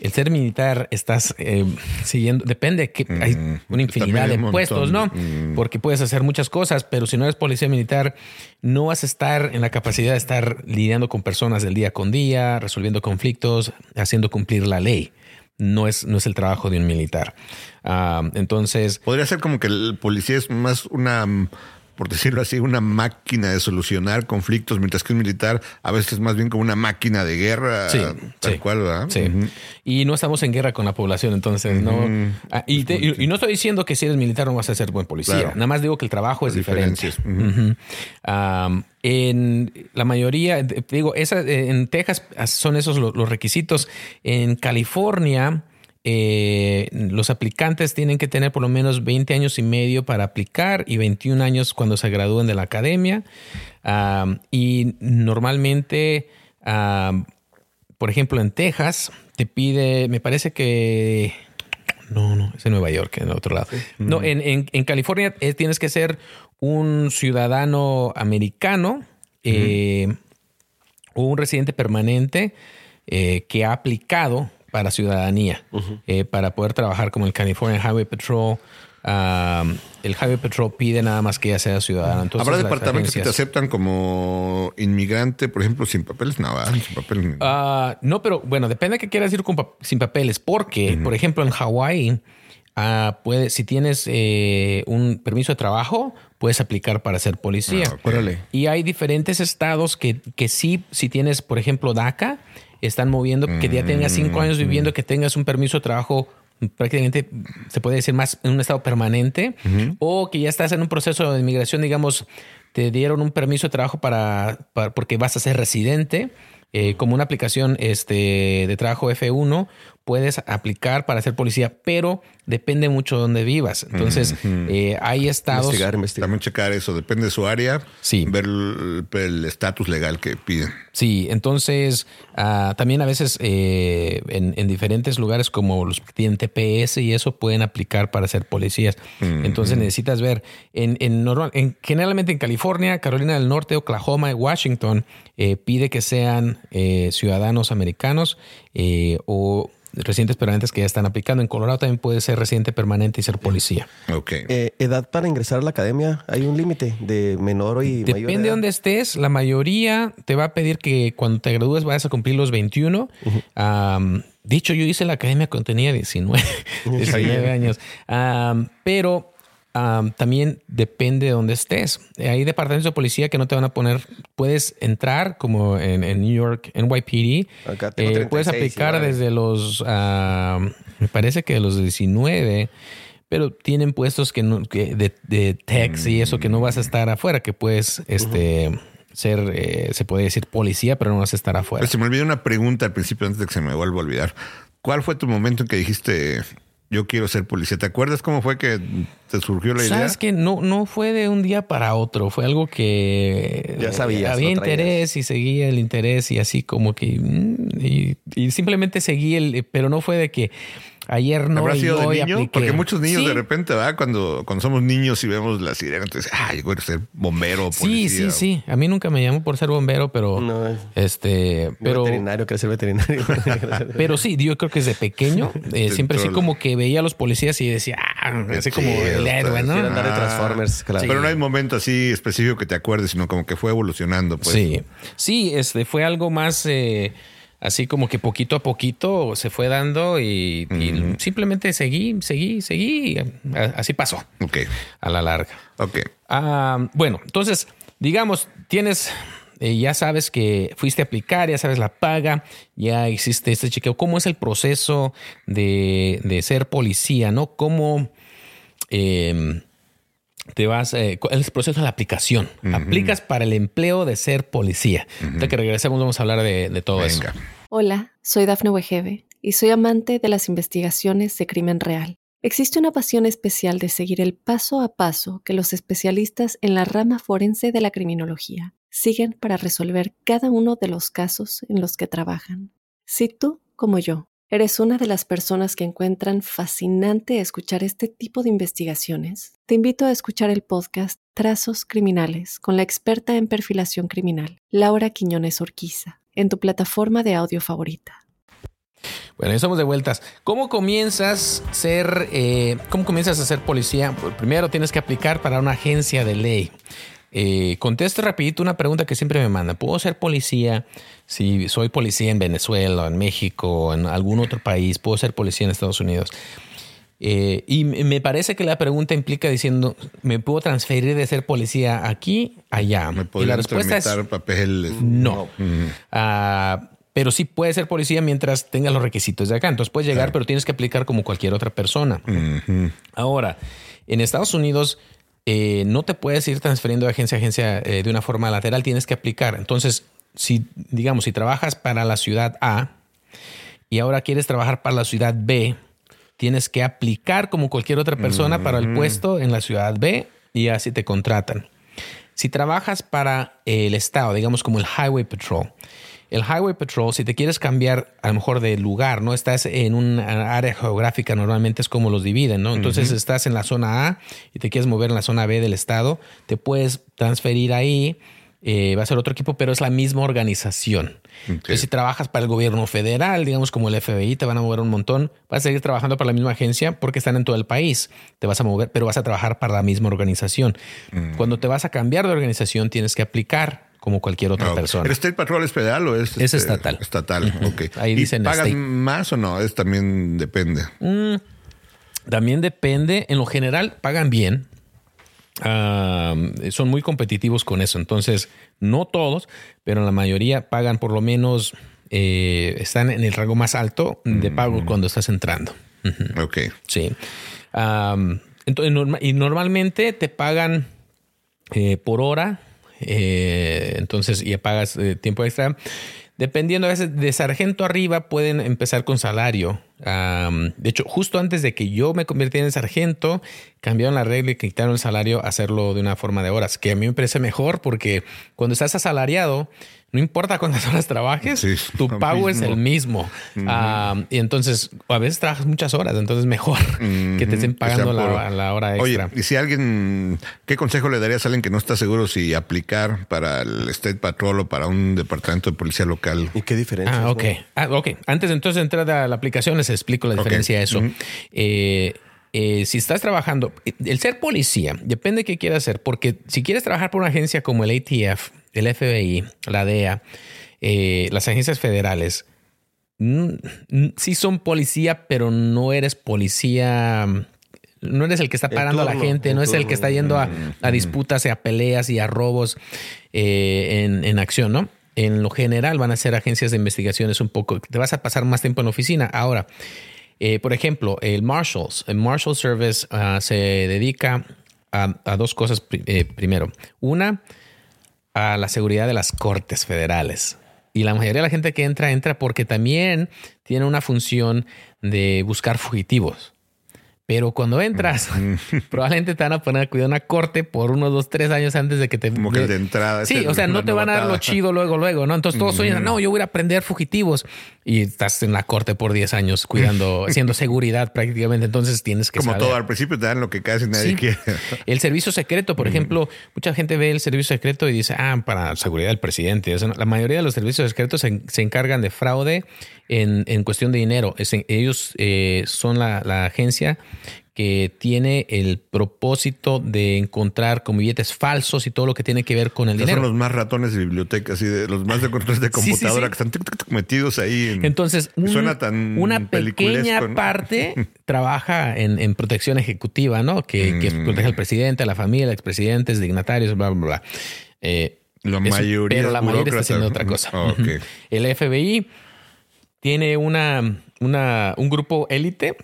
el ser militar estás eh, siguiendo, depende que hay mm, una infinidad de puestos, ¿no? Mm. Porque puedes hacer muchas cosas, pero si no eres policía militar, no vas a estar en la capacidad de estar lidiando con personas del día con día, resolviendo conflictos, haciendo cumplir la ley. No es, no es el trabajo de un militar. Ah, entonces. Podría ser como que el policía es más una por decirlo así, una máquina de solucionar conflictos, mientras que un militar a veces es más bien como una máquina de guerra, sí, tal cual, ¿verdad? Sí. Y no estamos en guerra con la población, entonces no. Ah, y, no estoy diciendo que si eres militar no vas a ser buen policía. Nada más digo que el trabajo es diferente. en la mayoría, digo, esa, en Texas son esos los requisitos. En California eh, los aplicantes tienen que tener por lo menos 20 años y medio para aplicar y 21 años cuando se gradúen de la academia. y normalmente, por ejemplo, en Texas te pide, me parece que... No, no, es en Nueva York, en otro lado. No, en, California eh, tienes que ser un ciudadano americano eh, o un residente permanente que ha aplicado para ciudadanía, eh, para poder trabajar como el California Highway Patrol. el Highway Patrol pide nada más que ya sea ciudadano. ¿Habrá departamentos que te aceptan como inmigrante, por ejemplo, sin papeles? No, sin papeles. Ah, no, pero bueno, depende de qué quieras decir sin papeles, porque, por ejemplo, en Hawái, puede, si tienes eh, un permiso de trabajo, puedes aplicar para ser policía. Ah, y hay diferentes estados que, que sí, si tienes, por ejemplo, DACA, están moviendo, que ya tengas cinco años viviendo, que tengas un permiso de trabajo prácticamente se puede decir más en un estado permanente o que ya estás en un proceso de inmigración, digamos, te dieron un permiso de trabajo para, porque vas a ser residente. Eh, como una aplicación este, de trabajo F1 puedes aplicar para ser policía, pero depende mucho de dónde vivas. Entonces, eh, hay estados. Investigar, investigar. También checar eso, depende de su área. Sí. Ver el estatus legal que piden. Sí, entonces ah, también a veces eh, en, diferentes lugares como los que tienen TPS y eso pueden aplicar para ser policías. Entonces necesitas ver, en, en, en, generalmente en California, Carolina del Norte, Oklahoma y Washington eh, pide que sean ciudadanos americanos o residentes permanentes que ya están aplicando. En Colorado también puede ser residente permanente y ser policía. Ok. Eh, ¿Edad para ingresar a la academia? ¿Hay un límite de menor y Depende mayor de dónde estés. La mayoría te va a pedir que cuando te gradúes vayas a cumplir los 21. dicho, yo hice la academia cuando tenía 19, 19 años. pero también depende de dónde estés. Hay departamentos de policía que no te van a poner. Puedes entrar como en, New York, NYPD. Eh, puedes aplicar desde los, me parece que de los 19, pero tienen puestos que, no, que de, de text y eso que no vas a estar afuera, que puedes, este. ser, eh, se puede decir policía, pero no vas a estar afuera. se me olvidó una pregunta al principio antes de que se me vuelva a olvidar. ¿Cuál fue tu momento en que dijiste, yo quiero ser policía. ¿Te acuerdas cómo fue que te surgió la idea? Sabes que no, no fue de un día para otro, fue algo que ya sabía. Había interés y seguía el interés y así como que mm, y, simplemente seguí el, pero no fue de que ayer no ¿Habrá y sido de hoy niño? apliqué. Porque muchos niños Sí. de repente, ¿verdad? Cuando, cuando somos niños y vemos la sirena, entonces, ay, voy a ser bombero, Sí, policía. sí, sí. A mí nunca me llamó por ser bombero, pero No, este, pero veterinario, quiere ser veterinario. pero sí, yo creo que desde pequeño eh, siempre así el- como que veía a los policías y decía, ah, así como chido, el héroe, ¿no? Quiere andar de Ah. Transformers, claro. Pero no hay momento así específico que te acuerdes, sino como que fue evolucionando, pues. Sí, sí, este fue algo más eh, así como que poquito a poquito se fue dando y, y simplemente seguí, seguí, seguí. Así pasó Ok, a la larga. ok. Ah, bueno, entonces, digamos, tienes, eh, ya sabes que fuiste a aplicar, ya sabes la paga, ya hiciste este chequeo. ¿Cómo es el proceso de, de ser policía, no? ¿Cómo eh, te vas, eh, el proceso de la aplicación? Aplicas para el empleo de ser policía. Ahorita que regresemos vamos a hablar de, de todo eso. Hola, soy Dafne Wegebe y soy amante de las investigaciones de crimen real. Existe una pasión especial de seguir el paso a paso que los especialistas en la rama forense de la criminología siguen para resolver cada uno de los casos en los que trabajan. Si tú, como yo, eres una de las personas que encuentran fascinante escuchar este tipo de investigaciones, te invito a escuchar el podcast Trazos Criminales con la experta en perfilación criminal, Laura Quiñones Orquiza, en tu plataforma de audio favorita. Bueno, ya estamos de vueltas. ¿Cómo comienzas ser, eh, cómo comienzas a ser policía? Pues primero tienes que aplicar para una agencia de ley. Eh, contesto rapidito una pregunta que siempre me mandan. ¿Puedo ser policía si soy policía en Venezuela, en México, en algún otro país? ¿Puedo ser policía en Estados Unidos? Eh, y me parece que la pregunta implica diciendo, ¿me puedo transferir de ser policía aquí, allá? ¿Me y la respuesta es papeles? no. Ah, pero sí puede ser policía mientras tenga los requisitos de acá. Entonces puedes llegar, pero tienes que aplicar como cualquier otra persona. Ahora, en Estados Unidos eh, no te puedes ir transfiriendo de agencia a agencia eh, de una forma lateral, tienes que aplicar. Entonces, si, digamos, si trabajas para la ciudad A y ahora quieres trabajar para la ciudad B, tienes que aplicar como cualquier otra persona para el puesto en la ciudad B y así te contratan. Si trabajas para el estado, digamos como el Highway Patrol, el Highway Patrol, si te quieres cambiar a lo mejor de lugar, no estás en una área geográfica, normalmente es como los dividen, ¿no? Entonces estás en la zona A y te quieres mover en la zona B del estado, te puedes transferir ahí, eh, va a ser otro equipo, pero es la misma organización. Entonces, si trabajas para el gobierno federal, digamos como el FBI, te van a mover un montón, vas a seguir trabajando para la misma agencia porque están en todo el país, te vas a mover, pero vas a trabajar para la misma organización. Cuando te vas a cambiar de organización, tienes que aplicar como cualquier otra Ok. persona. ¿El State Patrol es federal o es? Es este, estatal. Estatal, ok. Ahí ¿Y dicen pagan state. más o no? Es también depende. Mm, también depende. En lo general pagan bien. Ah, son muy competitivos con eso. Entonces, no todos, pero la mayoría pagan por lo menos, eh, están en el rango más alto de pago cuando estás entrando. Ok. Sí. Am, entonces, y normalmente te pagan eh, por hora. Eh, entonces, y pagas eh, tiempo extra. Dependiendo a veces de sargento arriba, pueden empezar con salario. De hecho, justo antes de que yo me convirtiera en sargento, cambiaron la regla y quitaron el salario a hacerlo de una forma de horas, que a mí me parece mejor porque cuando estás asalariado, no importa cuántas horas trabajes, Sí, tu pago es mismo. el mismo. Y entonces, a veces trabajas muchas horas, entonces mejor que te estén pagando sea por- la, la hora extra. Oye, y si alguien, ¿qué consejo le darías a alguien que no está seguro si aplicar para el State Patrol o para un departamento de policía local? ¿Y qué diferencia? Ah, ok. Ah, ok. Antes entonces de entrar a la aplicación les explico la diferencia de eso. Eh, eh, si estás trabajando, el ser policía, depende de qué quieras hacer, porque si quieres trabajar por una agencia como el ATF, el FBI, la DEA, eh, las agencias federales, sí son policía, pero no eres policía... No eres el que está parando a la gente, no es el que está yendo a, a disputas y a peleas y a robos eh, en, en acción, ¿no? En lo general van a ser agencias de investigaciones un poco, te vas a pasar más tiempo en la oficina. Ahora, eh, por ejemplo, el Marshals, el Marshal Service ah, se dedica a, a dos cosas pri- eh, primero. Una, a la seguridad de las cortes federales. Y la mayoría de la gente que entra, entra porque también tiene una función de buscar fugitivos. Pero cuando entras, probablemente te van a poner a cuidar una corte por unos dos, tres años antes de que te. Como que de entrada. Sí, o sea, no te van a dar lo chido luego, luego, ¿no? Entonces todos sueñan, no, yo voy a aprender fugitivos y estás en la corte por 10 años cuidando, haciendo seguridad prácticamente. Entonces tienes que Como todo, al principio te dan lo que casi nadie quiere. El servicio secreto, por ejemplo, mucha gente ve el servicio secreto y dice, ah, para seguridad del presidente. la mayoría de los servicios secretos se, encargan de fraude en, en, cuestión de dinero. ellos eh, son la, la agencia que tiene el propósito de encontrar como billetes falsos y todo lo que tiene que ver con el dinero. Son los más ratones de bibliotecas y de los más de controles de computadora que están metidos ahí. Entonces, suena tan una pequeña parte trabaja en, protección ejecutiva, ¿no? Que, mm. protege al presidente, a la familia, a expresidentes, dignatarios, bla, bla, bla. Eh, la mayoría pero la mayoría está haciendo otra cosa. El FBI tiene una, una, un grupo élite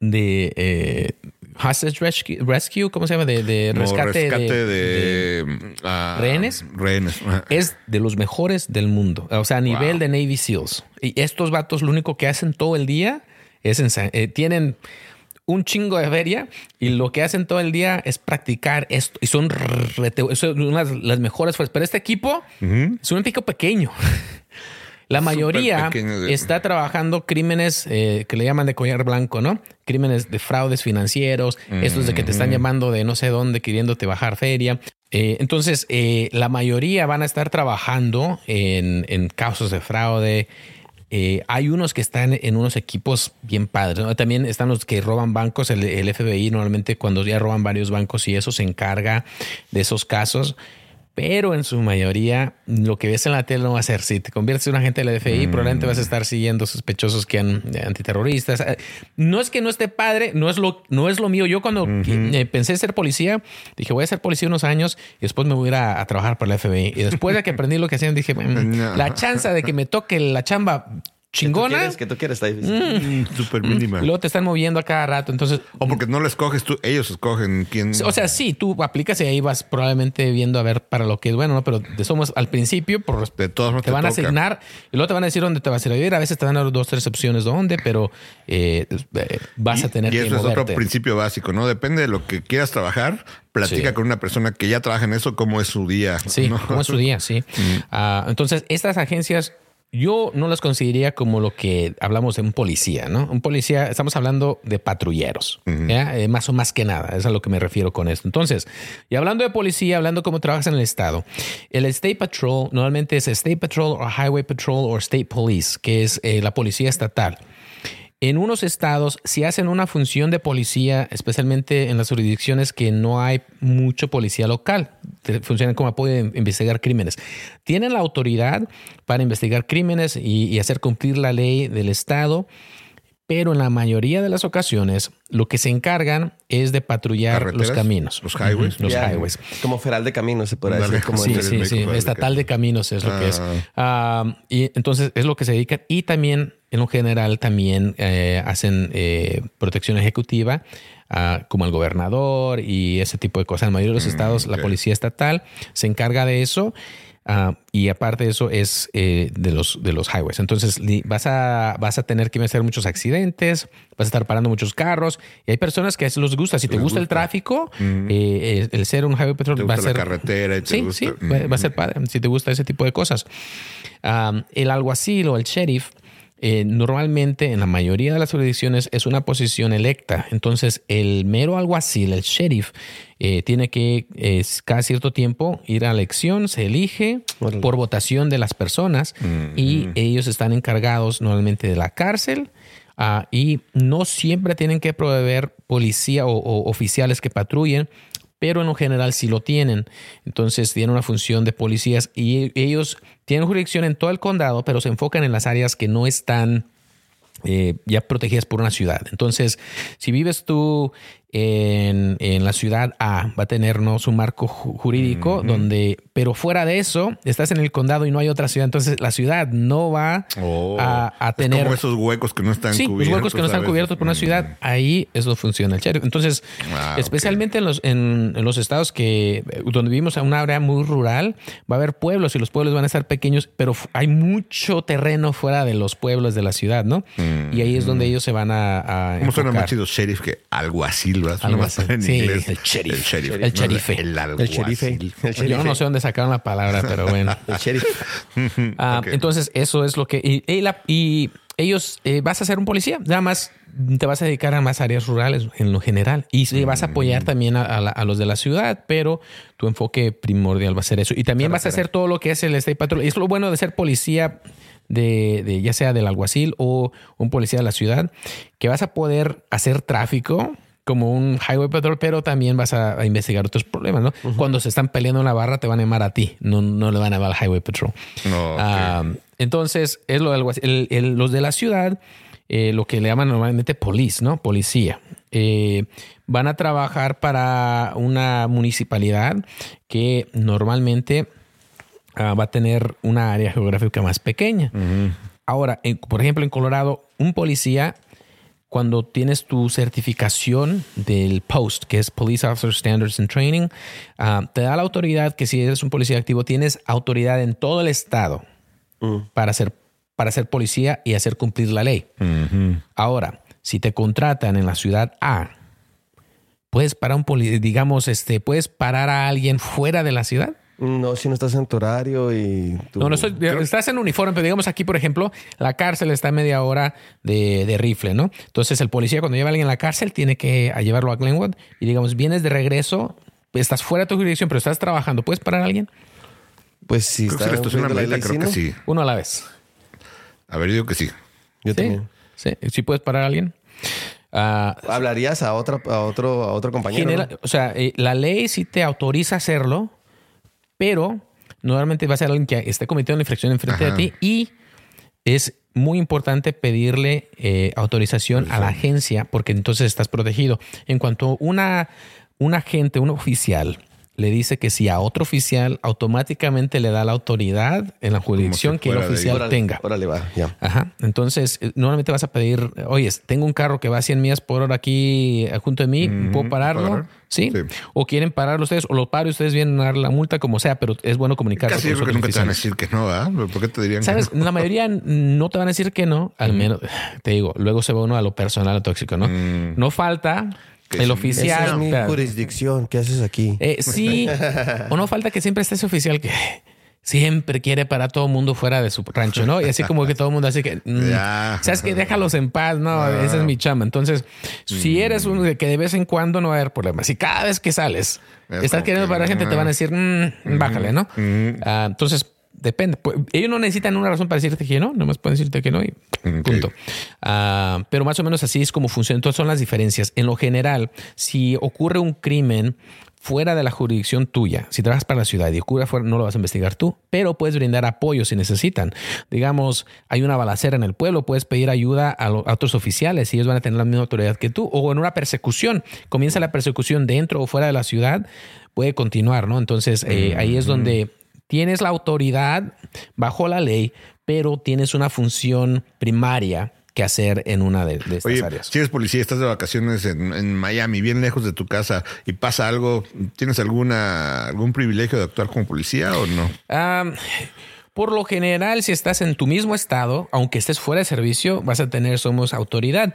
de eh, hostage rescue, ¿cómo se llama? De, rescate, de, ah, rehenes. Rehenes. Es de los mejores del mundo. O sea, a nivel de Navy SEALs. Y estos vatos lo único que hacen todo el día es eh, tienen un chingo de feria y lo que hacen todo el día es practicar esto. Y son, son unas las mejores fuerzas. Pero este equipo es un equipo pequeño. La mayoría está trabajando crímenes eh, que le llaman de collar blanco, ¿no? Crímenes de fraudes financieros, estos de que te están llamando de no sé dónde queriéndote bajar feria. Eh, entonces, eh, la mayoría van a estar trabajando en, en casos de fraude. hay unos que están en unos equipos bien padres. También están los que roban bancos. El, el, FBI normalmente cuando ya roban varios bancos y eso se encarga de esos casos pero en su mayoría lo que ves en la tele no va a ser. Si te conviertes en un agente del FBI, mm. probablemente vas a estar siguiendo sospechosos que han eh, antiterroristas. Eh, no es que no esté padre, no es lo, no es lo mío. Yo cuando eh, pensé ser policía, dije voy a ser policía unos años y después me voy a ir a, trabajar para la FBI. Y después de que aprendí lo que hacían, dije mm, la chance de que me toque la chamba chingona. Que tú quieres, que mm. Súper mínima. Luego te están moviendo a cada rato. Entonces. O porque no lo escoges tú, ellos escogen quién. O sea, sí, tú aplicas y ahí vas probablemente viendo a ver para lo que es bueno, ¿no? Pero de somos al principio, por de todos te, van a asignar y luego te van a decir dónde te vas a ir a vivir. A veces te van a dar dos, tres opciones de dónde, pero eh, eh, vas a tener y que. Y eso es otro principio básico, ¿no? Depende de lo que quieras trabajar. Platica con una persona que ya trabaja en eso, cómo es su día. Sí, cómo es su día, sí. Mm. Ah, entonces, estas agencias yo no las consideraría como lo que hablamos de un policía, ¿no? Un policía, estamos hablando de patrulleros, eh, más o más que nada, es a lo que me refiero con esto. Entonces, y hablando de policía, hablando cómo trabajas en el estado, el State Patrol normalmente es State Patrol o Highway Patrol o State Police, que es eh, la policía estatal. En unos estados, si hacen una función de policía, especialmente en las jurisdicciones que no hay mucho policía local, funcionan como apoyo de investigar crímenes. Tienen la autoridad para investigar crímenes y, hacer cumplir la ley del estado, pero en la mayoría de las ocasiones lo que se encargan es de patrullar los caminos. Los highways. los highways. Como federal de caminos, se puede decir. Como sí, sí, sí. Estatal de caminos es lo que es. Ah. Y entonces es lo que se dedican. Y también en lo general también eh, hacen eh, protección ejecutiva, ah, como el gobernador y ese tipo de cosas. En la mayoría de los mm, estados, la policía estatal se encarga de eso. Ah, y aparte de eso es eh, de, los, de los highways. Entonces vas a, vas a tener que hacer muchos accidentes, vas a estar parando muchos carros y hay personas que a eso les gusta. Si te gusta, el tráfico, el ser un highway patrol va a ser... La carretera y te sí, sí, va, a ser padre si te gusta ese tipo de cosas. Ah, el alguacil o el sheriff eh, normalmente en la mayoría de las jurisdicciones es una posición electa. Entonces, el mero alguacil, el sheriff, eh, tiene que cada cierto tiempo ir a elección, se elige por votación de las personas y ellos están encargados normalmente de la cárcel. Ah, y no siempre tienen que proveer policía o oficiales que patrullen, pero en lo general sí lo tienen. Entonces tienen una función de policías y ellos tienen jurisdicción en todo el condado, pero se enfocan en las áreas que no están eh, ya protegidas por una ciudad. Entonces, si vives tú en, la ciudad A va a tenernos un marco jurídico donde, pero fuera de eso, estás en el condado y no hay otra ciudad, entonces la ciudad no va oh, a, tener... como esos huecos que no están sí, cubiertos. Los huecos que no están cubiertos por una ciudad, ahí eso funciona el sheriff. Entonces, ah, especialmente en, los, en, los estados que donde vivimos en una área muy rural, va a haber pueblos y los pueblos van a estar pequeños, pero hay mucho terreno fuera de los pueblos de la ciudad, ¿no? y ahí es donde ellos se van a. a ¿Cómo suena más chido sheriff que alguacil? Algo así. En sí, inglés. el sheriff. El sheriff. El sheriff. El, El sherife. El Yo no sé dónde sacaron la palabra, pero bueno. El sheriff. Ah. Entonces, eso es lo que. Y, y la- y ellos, eh, vas a ser un policía, nada más te vas a dedicar a más áreas rurales en lo general. Y vas a apoyar también a, a la- a los de la ciudad, pero tu enfoque primordial va a ser eso. Y también vas a hacer todo lo que es el State Patrol. Y es lo bueno de ser policía. De, de ya sea del alguacil o un policía de la ciudad, que vas a poder hacer tráfico como un highway patrol, pero también vas a, a investigar otros problemas, ¿no? Cuando se están peleando en la barra, te van a llamar a ti, no, no le van a llamar al highway patrol. No. Ah, entonces, es lo. El- el- los de la ciudad, eh, lo que le llaman normalmente police, ¿no? Policía. Eh, van a trabajar para una municipalidad que normalmente ah, va a tener una área geográfica más pequeña. Ahora, en- por ejemplo, en Colorado, un policía, cuando tienes tu certificación del POST, que es Police Officer Standards and Training, ah, te da la autoridad que si eres un policía activo, tienes autoridad en todo el estado para, ser, para ser policía y hacer cumplir la ley. Ahora, si te contratan en la ciudad A, puedes parar un poli- digamos, este, puedes parar a alguien fuera de la ciudad. No, si no estás en tu horario y tú... No, no estoy- estás en uniforme, pero digamos aquí, por ejemplo, la cárcel está a media hora de, de rifle, ¿no? Entonces el policía cuando lleva a alguien a la cárcel tiene que a llevarlo a Glenwood y digamos, vienes de regreso, estás fuera de tu jurisdicción, pero estás trabajando, ¿puedes parar a alguien? Pues si Creo si la ley, creo sí, que sí. Uno a la vez. A ver, yo digo que sí. Yo ¿Sí? también. Sí, ¿Sí puedes parar a alguien. Ah, Hablarías a otra, a otro, a otro compañero. General- ¿no? O sea, eh, la ley sí te autoriza a hacerlo, pero normalmente va a ser alguien que esté cometiendo una infracción enfrente Ajá. de ti y es muy importante pedirle eh, autorización a la agencia porque entonces estás protegido. En cuanto una, un agente, un oficial le dice que si a otro oficial automáticamente le da la autoridad en la jurisdicción que el oficial Órale, tenga. Órale, va, ya. Ajá. Entonces, eh, normalmente vas a pedir, oye, tengo un carro que va a 100 millas por hora aquí eh, junto de mí, ¿puedo pararlo? ¿parar? ¿Sí? Sí. O quieren pararlo ustedes, o lo paro y ustedes vienen a dar la multa, como sea, pero es bueno comunicarse. Casi yo con creo que los nunca te van a decir que no, ¿ah? ¿Por qué te dirían ¿Sabes? que no? La mayoría no te van a decir que no, al menos, te digo, luego se va uno a lo personal, a lo tóxico, ¿no? Mm. No falta el sí. oficial. Esa es mi jurisdicción. ¿Qué haces aquí? eh, sí, o no falta que siempre esté ese oficial que siempre quiere parar a todo el mundo fuera de su rancho, ¿no? Y así como que todo el mundo así que, mm, Ya. sabes que déjalos en paz, no, esa es mi chamba. Entonces, si eres uno de que de vez en cuando no va a haber problemas, si cada vez que sales Es estás queriendo que, parar gente, te van a decir, mm, bájale, ¿no? Ah, entonces, depende. Ellos no necesitan una razón para decirte que no, nomás pueden decirte que no y punto. Ah, pero más o menos así es como funciona. Entonces son las diferencias. En lo general, si ocurre un crimen fuera de la jurisdicción tuya, si trabajas para la ciudad y ocurre afuera, no lo vas a investigar tú, pero puedes brindar apoyo si necesitan. Digamos, hay una balacera en el pueblo, puedes pedir ayuda a, lo- a otros oficiales y ellos van a tener la misma autoridad que tú. O en una persecución, comienza la persecución dentro o fuera de la ciudad, puede continuar, ¿no? Entonces eh, ahí es donde tienes la autoridad bajo la ley, pero tienes una función primaria que hacer en una de, de estas Oye, áreas. si eres policía, estás de vacaciones en, en Miami, bien lejos de tu casa, y pasa algo, ¿tienes alguna algún privilegio de actuar como policía o no? Por lo general, si estás en tu mismo estado, aunque estés fuera de servicio, vas a tener somos autoridad.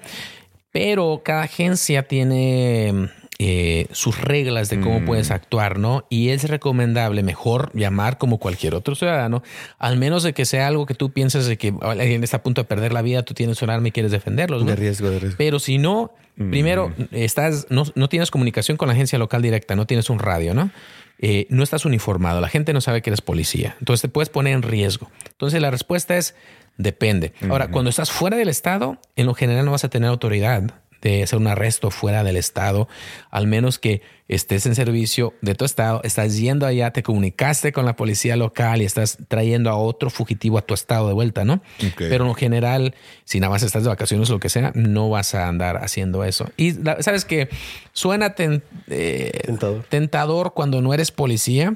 Pero cada agencia tiene eh, sus reglas de cómo puedes actuar, ¿no? Y es recomendable mejor llamar como cualquier otro ciudadano, al menos de que sea algo que tú pienses de que alguien está a punto de perder la vida, tú tienes un arma y quieres defenderlos, ¿no? De riesgo, de riesgo. Pero si no, primero estás, no, no tienes comunicación con la agencia local directa, no tienes un radio, ¿no? Eh, no estás uniformado, la gente no sabe que eres policía, entonces te puedes poner en riesgo. Entonces la respuesta es depende. Ahora, cuando estás fuera del estado, en lo general no vas a tener autoridad de hacer un arresto fuera del estado, al menos que estés en servicio de tu estado, estás yendo allá, te comunicaste con la policía local y estás trayendo a otro fugitivo a tu estado de vuelta, ¿no? Pero en general, si nada más estás de vacaciones o lo que sea, no vas a andar haciendo eso. Y la- sabes que suena ten- eh, Tentador. tentador cuando no eres policía.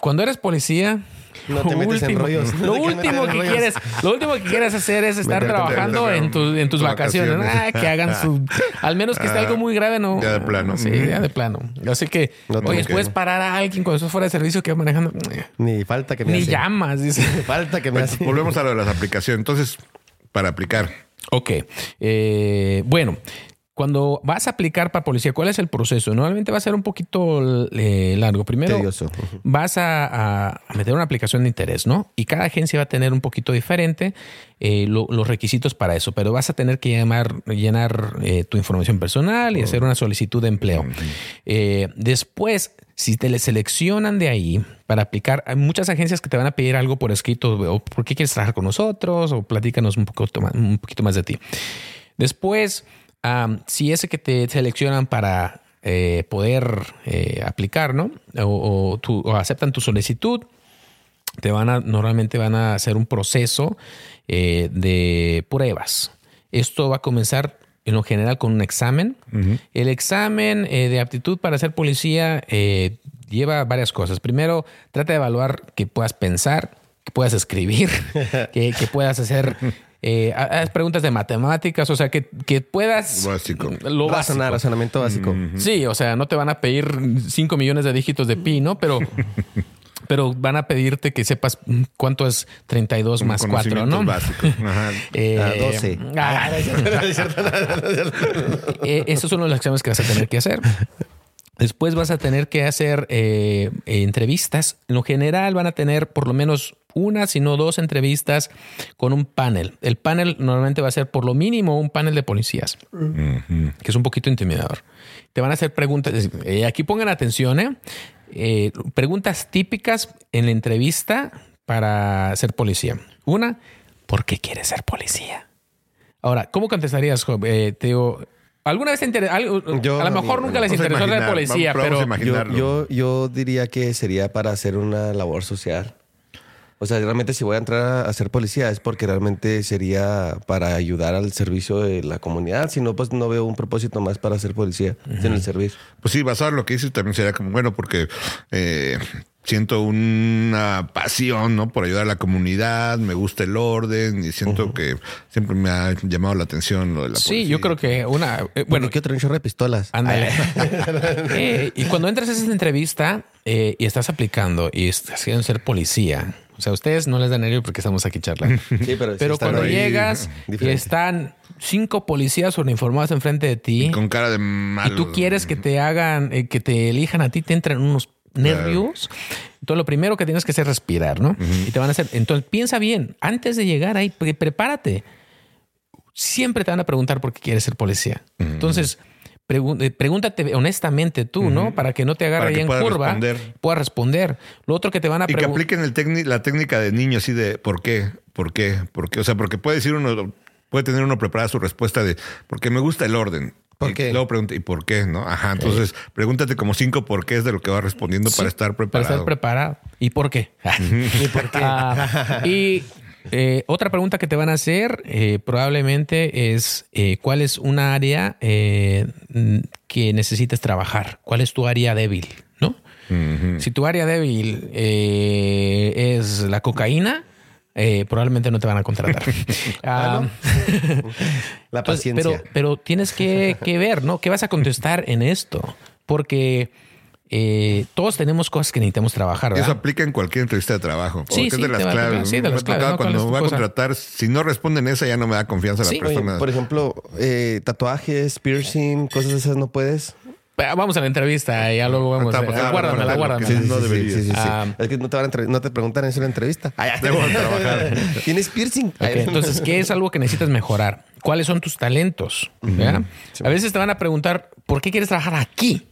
Cuando eres policía, No te lo en último- rollos. Lo que rollos. quieres, lo último que quieres hacer es estar Meterte trabajando en- tu- en tus vacaciones. vacaciones. Ah, que hagan su, al menos que esté algo muy grave, no. Ya de plano. Sí, ya de plano. Así que, No oye, puedes parar a alguien cuando estás fuera de servicio que va manejando. Ni falta que me Ni hace. llamas, dice. Falta que me Pues, hace. volvemos a lo de las aplicaciones. Entonces, para aplicar, Ok. Eh, bueno, cuando vas a aplicar para policía, ¿cuál es el proceso? Normalmente va a ser un poquito eh, largo. Primero, vas a, meter una aplicación de interés, ¿no? Y cada agencia va a tener un poquito diferente eh, los requisitos para eso, pero vas a tener que llamar, llenar eh, tu información personal y hacer una solicitud de empleo. después, si te le seleccionan de ahí para aplicar, hay muchas agencias que te van a pedir algo por escrito, o por qué quieres trabajar con nosotros, o platícanos un, poco, un poquito más de ti. Después, si ese que te seleccionan para eh, poder eh, aplicar, ¿no? O, aceptan tu solicitud, te van a, normalmente van a hacer un proceso eh, de pruebas. Esto va a comenzar en lo general con un examen. El examen de aptitud para ser policía lleva varias cosas. Primero, trata de evaluar que puedas pensar, que puedas escribir, que, que puedas hacer eh, haz preguntas de matemáticas, o sea, que, que puedas... Básico. Lo básico. razonamiento básico. Sí, o sea, no te van a pedir 5 millones de dígitos de pi, ¿no? Pero... pero van a pedirte que sepas cuánto es 32 más 4, ¿no? Básicos. Ajá. Eh, 12. Ah, eh, esos son los exámenes que vas a tener que hacer. Después vas a tener que hacer eh, entrevistas. En lo general van a tener por lo menos una, sino dos entrevistas con un panel. El panel normalmente va a ser por lo mínimo un panel de policías, que es un poquito intimidador. Te van a hacer preguntas. Eh, aquí pongan atención, ¿eh? ¿eh? Preguntas típicas en la entrevista para ser policía. Una, ¿por qué quieres ser policía? Ahora, ¿cómo contestarías, eh, Teo? ¿Alguna vez te interesó? A lo mejor nunca les interesó ser policía, pero yo, yo diría que sería para hacer una labor social. O sea, realmente si voy a entrar a ser policía es porque realmente sería para ayudar al servicio de la comunidad. Si no, pues no veo un propósito más para ser policía en el servicio. Pues sí, basado en lo que dices también sería como bueno porque eh, siento una pasión, ¿no? Por ayudar a la comunidad, me gusta el orden y siento que siempre me ha llamado la atención lo de la policía. Sí, yo creo que una... Eh, bueno, que otro de pistolas. Ándale. Eh, y cuando entras a esa entrevista y estás aplicando y estás queriendo ser policía o sea, a ustedes no les da nervio porque estamos aquí charlando. Sí, pero, pero cuando llegas y están cinco policías uniformados enfrente de ti. con cara de malo. Y tú quieres que te hagan, eh, que te elijan a ti, te entran unos nervios. Entonces, lo primero que tienes que hacer es respirar, ¿no? Y te van a hacer. Entonces, piensa bien. Antes de llegar ahí, prepárate. Siempre te van a preguntar por qué quieres ser policía. Entonces, eh, pregúntate honestamente tú, ¿no? Para que no te agarre ahí en curva, responder. pueda responder. Lo otro que te van a preguntar. Y que apliquen el la técnica de niño así de ¿por qué? ¿Por qué? ¿Por qué? O sea, porque puede decir uno, puede tener uno preparada su respuesta de porque me gusta el orden. ¿Por qué? Y luego pregunta, ¿y por qué? ¿No? Ajá. Entonces, pregúntate como cinco por qué es de lo que va respondiendo para estar preparado. Para estar preparado. ¿Y por qué? ¿Y por qué? Ah, y eh, otra pregunta que te van a hacer eh, probablemente es eh, cuál es una área que necesites trabajar, cuál es tu área débil, ¿no? Si tu área débil es la cocaína, probablemente no te van a contratar. Ah, la paciencia. pero, pero tienes que, que ver, ¿no? ¿Qué vas a contestar en esto? Porque eh, todos tenemos cosas que necesitamos trabajar. Eso aplica en cualquier entrevista de trabajo. Sí, sí, de las claves. Sí, de las claves. Cuando me voy a contratar, si no responden esa, ya no me da confianza la persona. por ejemplo, eh, tatuajes, piercing, cosas de esas no puedes. Vamos a la entrevista, y ya luego vamos. a ver. guárdamela, guárdamela. No debería. Sí, sí, ah. es que no te, van a no te preguntan eso en la entrevista. Ah, ya Debo trabajar. ¿Tienes piercing? entonces, ¿qué es algo que necesitas mejorar? ¿Cuáles son tus talentos? A veces te van a preguntar, ¿por qué quieres trabajar aquí?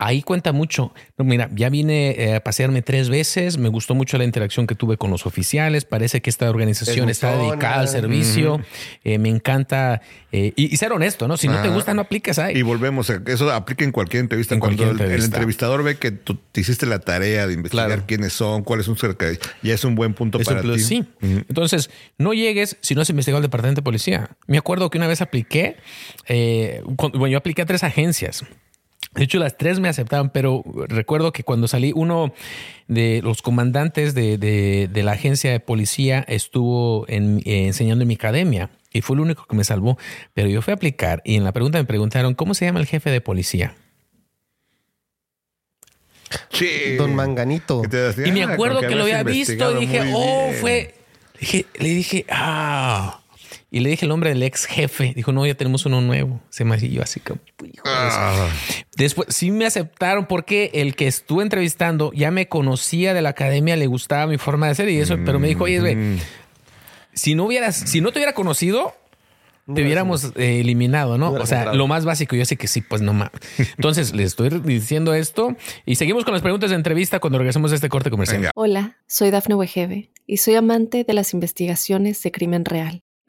Ahí cuenta mucho. mira, ya vine eh, a pasearme tres veces, me gustó mucho la interacción que tuve con los oficiales, parece que esta organización está dedicada al servicio, eh, me encanta, eh, y, ser honesto, ¿no? Si no te gusta, no apliques ahí. Y volvemos, eso aplica en cualquier entrevista. Cuando el, entrevistador ve que tú te hiciste la tarea de investigar quiénes son, cuáles son cerca, ya es un buen punto para ti. Sí. Entonces, no llegues si no has investigado el departamento de policía. Me acuerdo que una vez apliqué, bueno, yo apliqué a tres agencias. De hecho, las tres me aceptaban, pero recuerdo que cuando salí, uno de los comandantes de, la agencia de policía estuvo en, eh, enseñando en mi academia y fue el único que me salvó. Pero yo fui a aplicar y en la pregunta me preguntaron, ¿cómo se llama el jefe de policía? Sí. Don Manganito. Y me acuerdo que, lo había visto y dije, oh, fue. le dije, ah. Y le dije el nombre del ex jefe. Dijo, no, ya tenemos uno nuevo. Se me yo así como, ah. Después sí me aceptaron porque el que estuve entrevistando ya me conocía de la academia, le gustaba mi forma de hacer y eso, pero me dijo, oye, güey, mm. si no hubieras, si no te hubiera conocido, te hubiéramos eh, eliminado, ¿no? o sea, lo más básico, yo sé que sí, pues no más. Entonces, le estoy diciendo esto y seguimos con las preguntas de entrevista cuando regresemos a este corte comercial. Hola, soy Dafne Wegebe y soy amante de las investigaciones de crimen real.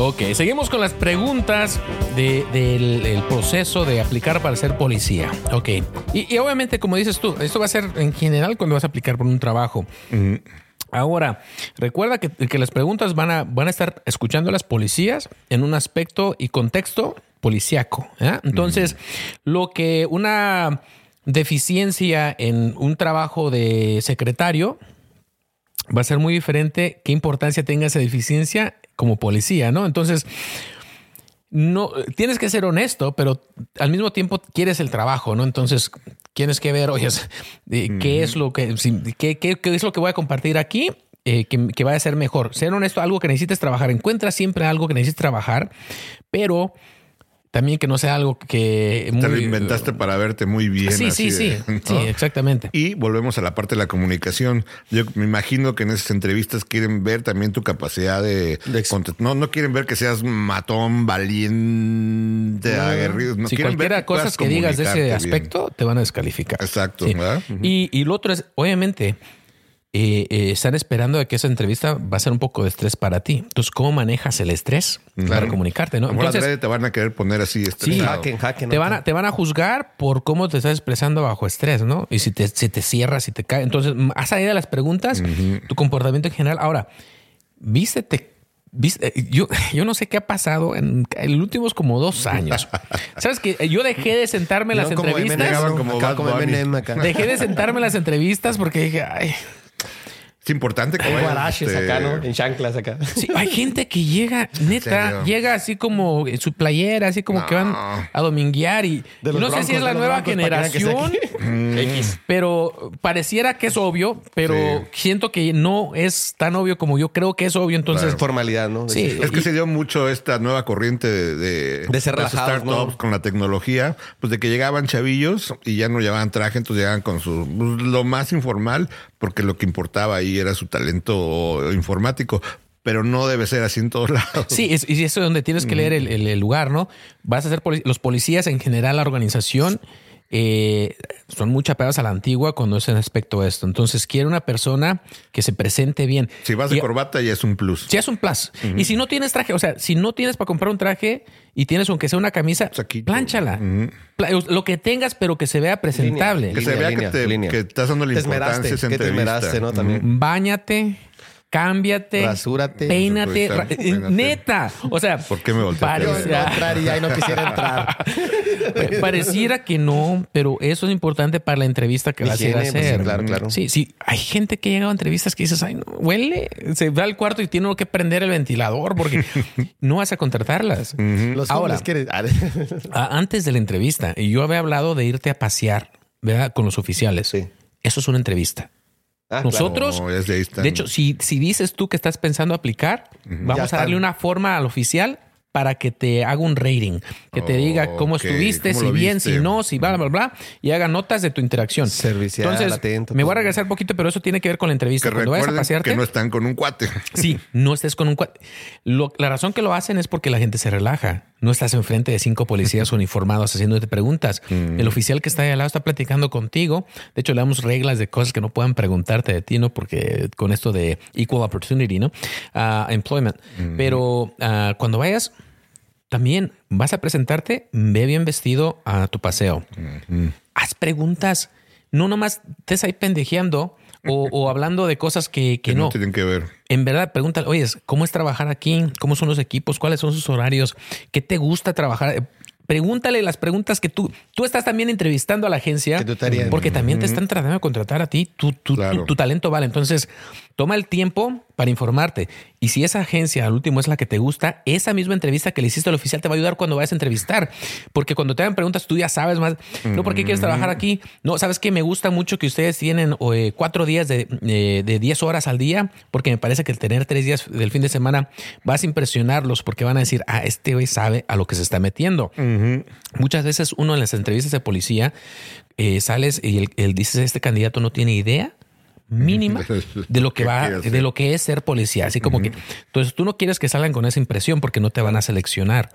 Ok, seguimos con las preguntas del proceso de aplicar para ser policía. Ok, y, obviamente, como dices tú, esto va a ser en general cuando vas a aplicar por un trabajo. Ahora, recuerda que, las preguntas van a, van a estar escuchando a las policías en un aspecto y contexto policíaco. Entonces, lo que una deficiencia en un trabajo de secretario va a ser muy diferente qué importancia tenga esa deficiencia como policía, ¿no? Entonces, no tienes que ser honesto, pero al mismo tiempo quieres el trabajo, ¿no? Entonces tienes que ver, oye, qué es lo que, qué, qué, es lo que voy a compartir aquí. Eh, que, que, vaya a ser mejor. Ser honesto, algo que necesites trabajar. Encuentra siempre algo que necesites trabajar, pero también que no sea algo que... Te lo inventaste para verte muy bien. Sí, sí, sí, sí, exactamente. Y volvemos a la parte de la comunicación. Yo me imagino que en esas entrevistas quieren ver también tu capacidad de... no, no quieren ver que seas matón, valiente, aguerrido. No si quieren ver cosas que digas de ese aspecto, te van a descalificar. Exacto. y, y lo otro es, obviamente, eh, eh, están esperando a que esa entrevista va a ser un poco de estrés para ti. Entonces, ¿cómo manejas el estrés para comunicarte? ¿no? Entonces, te van a querer poner así. Sí, te, van a, te van a juzgar por cómo te estás expresando bajo estrés, ¿no? Y si te, si te cierras, si te cae. Entonces, has salido de las preguntas, tu comportamiento en general. Ahora, vístete ¿Viste? Eh, yo, yo no sé qué ha pasado en, en los últimos como dos años. ¿Sabes que Yo dejé de sentarme en las entrevistas. Dejé de sentarme en las entrevistas porque dije, ay, es importante que Hay guaraches este, acá, ¿no? En chanclas acá. Sí, hay gente que llega, neta, llega así como en su playera, así como que van a dominguear y, no sé si es la nueva generación, pero pareciera que es obvio, pero siento que no es tan obvio como yo creo que es obvio. Entonces, formalidad, ¿no? Sí. Es que se dio mucho esta nueva corriente de, de, ser startups con la tecnología, pues de que llegaban chavillos y ya no llevaban traje, entonces llegaban con su pues, lo más informal, porque lo que importaba ahí era su talento informático pero no debe ser así en todos lados. Sí, y eso es donde tienes que leer el, lugar, ¿no? Vas a ser los policías en general, la organización, eh, son muy chapeadas a la antigua cuando es en aspecto de esto. Entonces, quiere una persona que se presente bien. Si vas de corbata, ya es un plus. Ya es un plus. Y si no tienes traje, o sea, si no tienes para comprar un traje y tienes aunque sea una camisa, pues plánchala. Lo que tengas, pero que se vea presentable. que se vea que, te, estás dando la importancia que te esmeraste, ¿no? También. Báñate cámbiate, rasúrate, peínate, neta. O sea, ¿por qué me Pareciera, no quisiera entrar. pareciera que no, pero eso es importante para la entrevista que vas a ir a pues, hacer. claro, claro. Sí, sí. Hay gente que llega a entrevistas que dices, ay, no, huele. Se va al cuarto y tiene que prender el ventilador porque no vas a contratarlas. Los Ahora, antes de la entrevista, yo había hablado de irte a pasear, ¿verdad? Con los oficiales. Sí. Eso es una entrevista. Ah, Nosotros, de, hecho, si, si dices tú que estás pensando aplicar, vamos a darle una forma al oficial para que te haga un rating, que te diga cómo estuviste, si bien, si no, si bla, bla, bla, y haga notas de tu interacción. Servicial, Entonces, atento, me voy a regresar un poquito, pero eso tiene que ver con la entrevista. Que Cuando vayas a pasearte. Que no están con un cuate. Sí, no estés con un cuate. la razón que lo hacen es porque la gente se relaja. No estás enfrente de cinco policías uniformados haciéndote preguntas. Mm. El oficial que está ahí al lado está platicando contigo. De hecho, le damos reglas de cosas que no puedan preguntarte de ti, ¿no? Porque con esto de equal opportunity, ¿no? Uh, employment. Mm. Pero uh, cuando vayas también vas a presentarte, ve bien vestido a tu paseo. Haz preguntas, no nomás estés ahí pendejeando o, hablando de cosas que, que, no. tienen que ver. En verdad, pregúntale, oye, ¿cómo es trabajar aquí? ¿Cómo son los equipos? ¿Cuáles son sus horarios? ¿Qué te gusta trabajar? pregúntale las preguntas que tú, tú estás también entrevistando a la agencia, porque también te están tratando de contratar a ti, tu, tu, tu, talento vale. Entonces, toma el tiempo para informarte. Y si esa agencia al último es la que te gusta, esa misma entrevista que le hiciste al oficial te va a ayudar cuando vayas a entrevistar. Porque cuando te hagan preguntas, tú ya sabes más. No, ¿por qué quieres trabajar aquí? No, sabes que me gusta mucho que ustedes tienen eh, cuatro días de, eh, de 10 horas al día, porque me parece que el tener tres días del fin de semana vas a impresionarlos porque van a decir, ah, este güey sabe a lo que se está metiendo. Muchas veces uno en las entrevistas de policía eh, sales y él, dice, este candidato no tiene idea mínima de lo que va, de lo que es ser policía. Así como que, entonces tú no quieres que salgan con esa impresión porque no te van a seleccionar.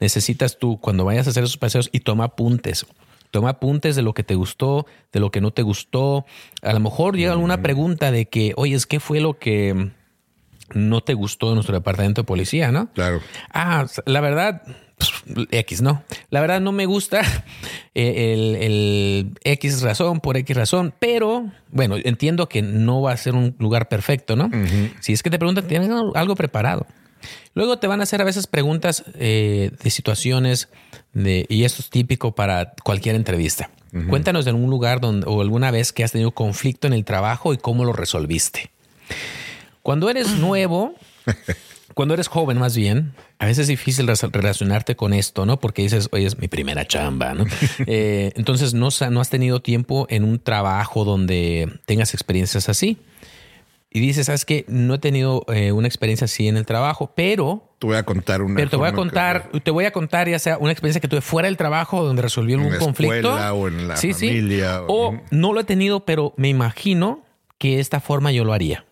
Necesitas tú, cuando vayas a hacer esos paseos y toma apuntes. Toma apuntes de lo que te gustó, de lo que no te gustó. A lo mejor llega alguna pregunta de que, oye, ¿qué fue lo que no te gustó de nuestro departamento de policía, no? Claro. Ah, la verdad, X, no. La verdad no me gusta el, X razón por X razón, pero bueno, entiendo que no va a ser un lugar perfecto, ¿no? Si es que te preguntan, ¿tienes algo preparado? Luego te van a hacer a veces preguntas eh, de situaciones de, y esto es típico para cualquier entrevista. Cuéntanos de algún lugar donde, o alguna vez que has tenido conflicto en el trabajo y cómo lo resolviste. Cuando eres nuevo, cuando eres joven más bien, a veces es difícil relacionarte con esto, ¿no? Porque dices, oye, es mi primera chamba, ¿no? Eh, entonces no, no has tenido tiempo en un trabajo donde tengas experiencias así. Y dices, ¿sabes qué? No he tenido eh, una experiencia así en el trabajo, pero... Te voy a contar una. Pero te voy a contar, te voy a contar ya sea una experiencia que tuve fuera del trabajo donde resolví algún conflicto. O en la familia. O no lo he tenido, pero me imagino que esta forma yo lo haría.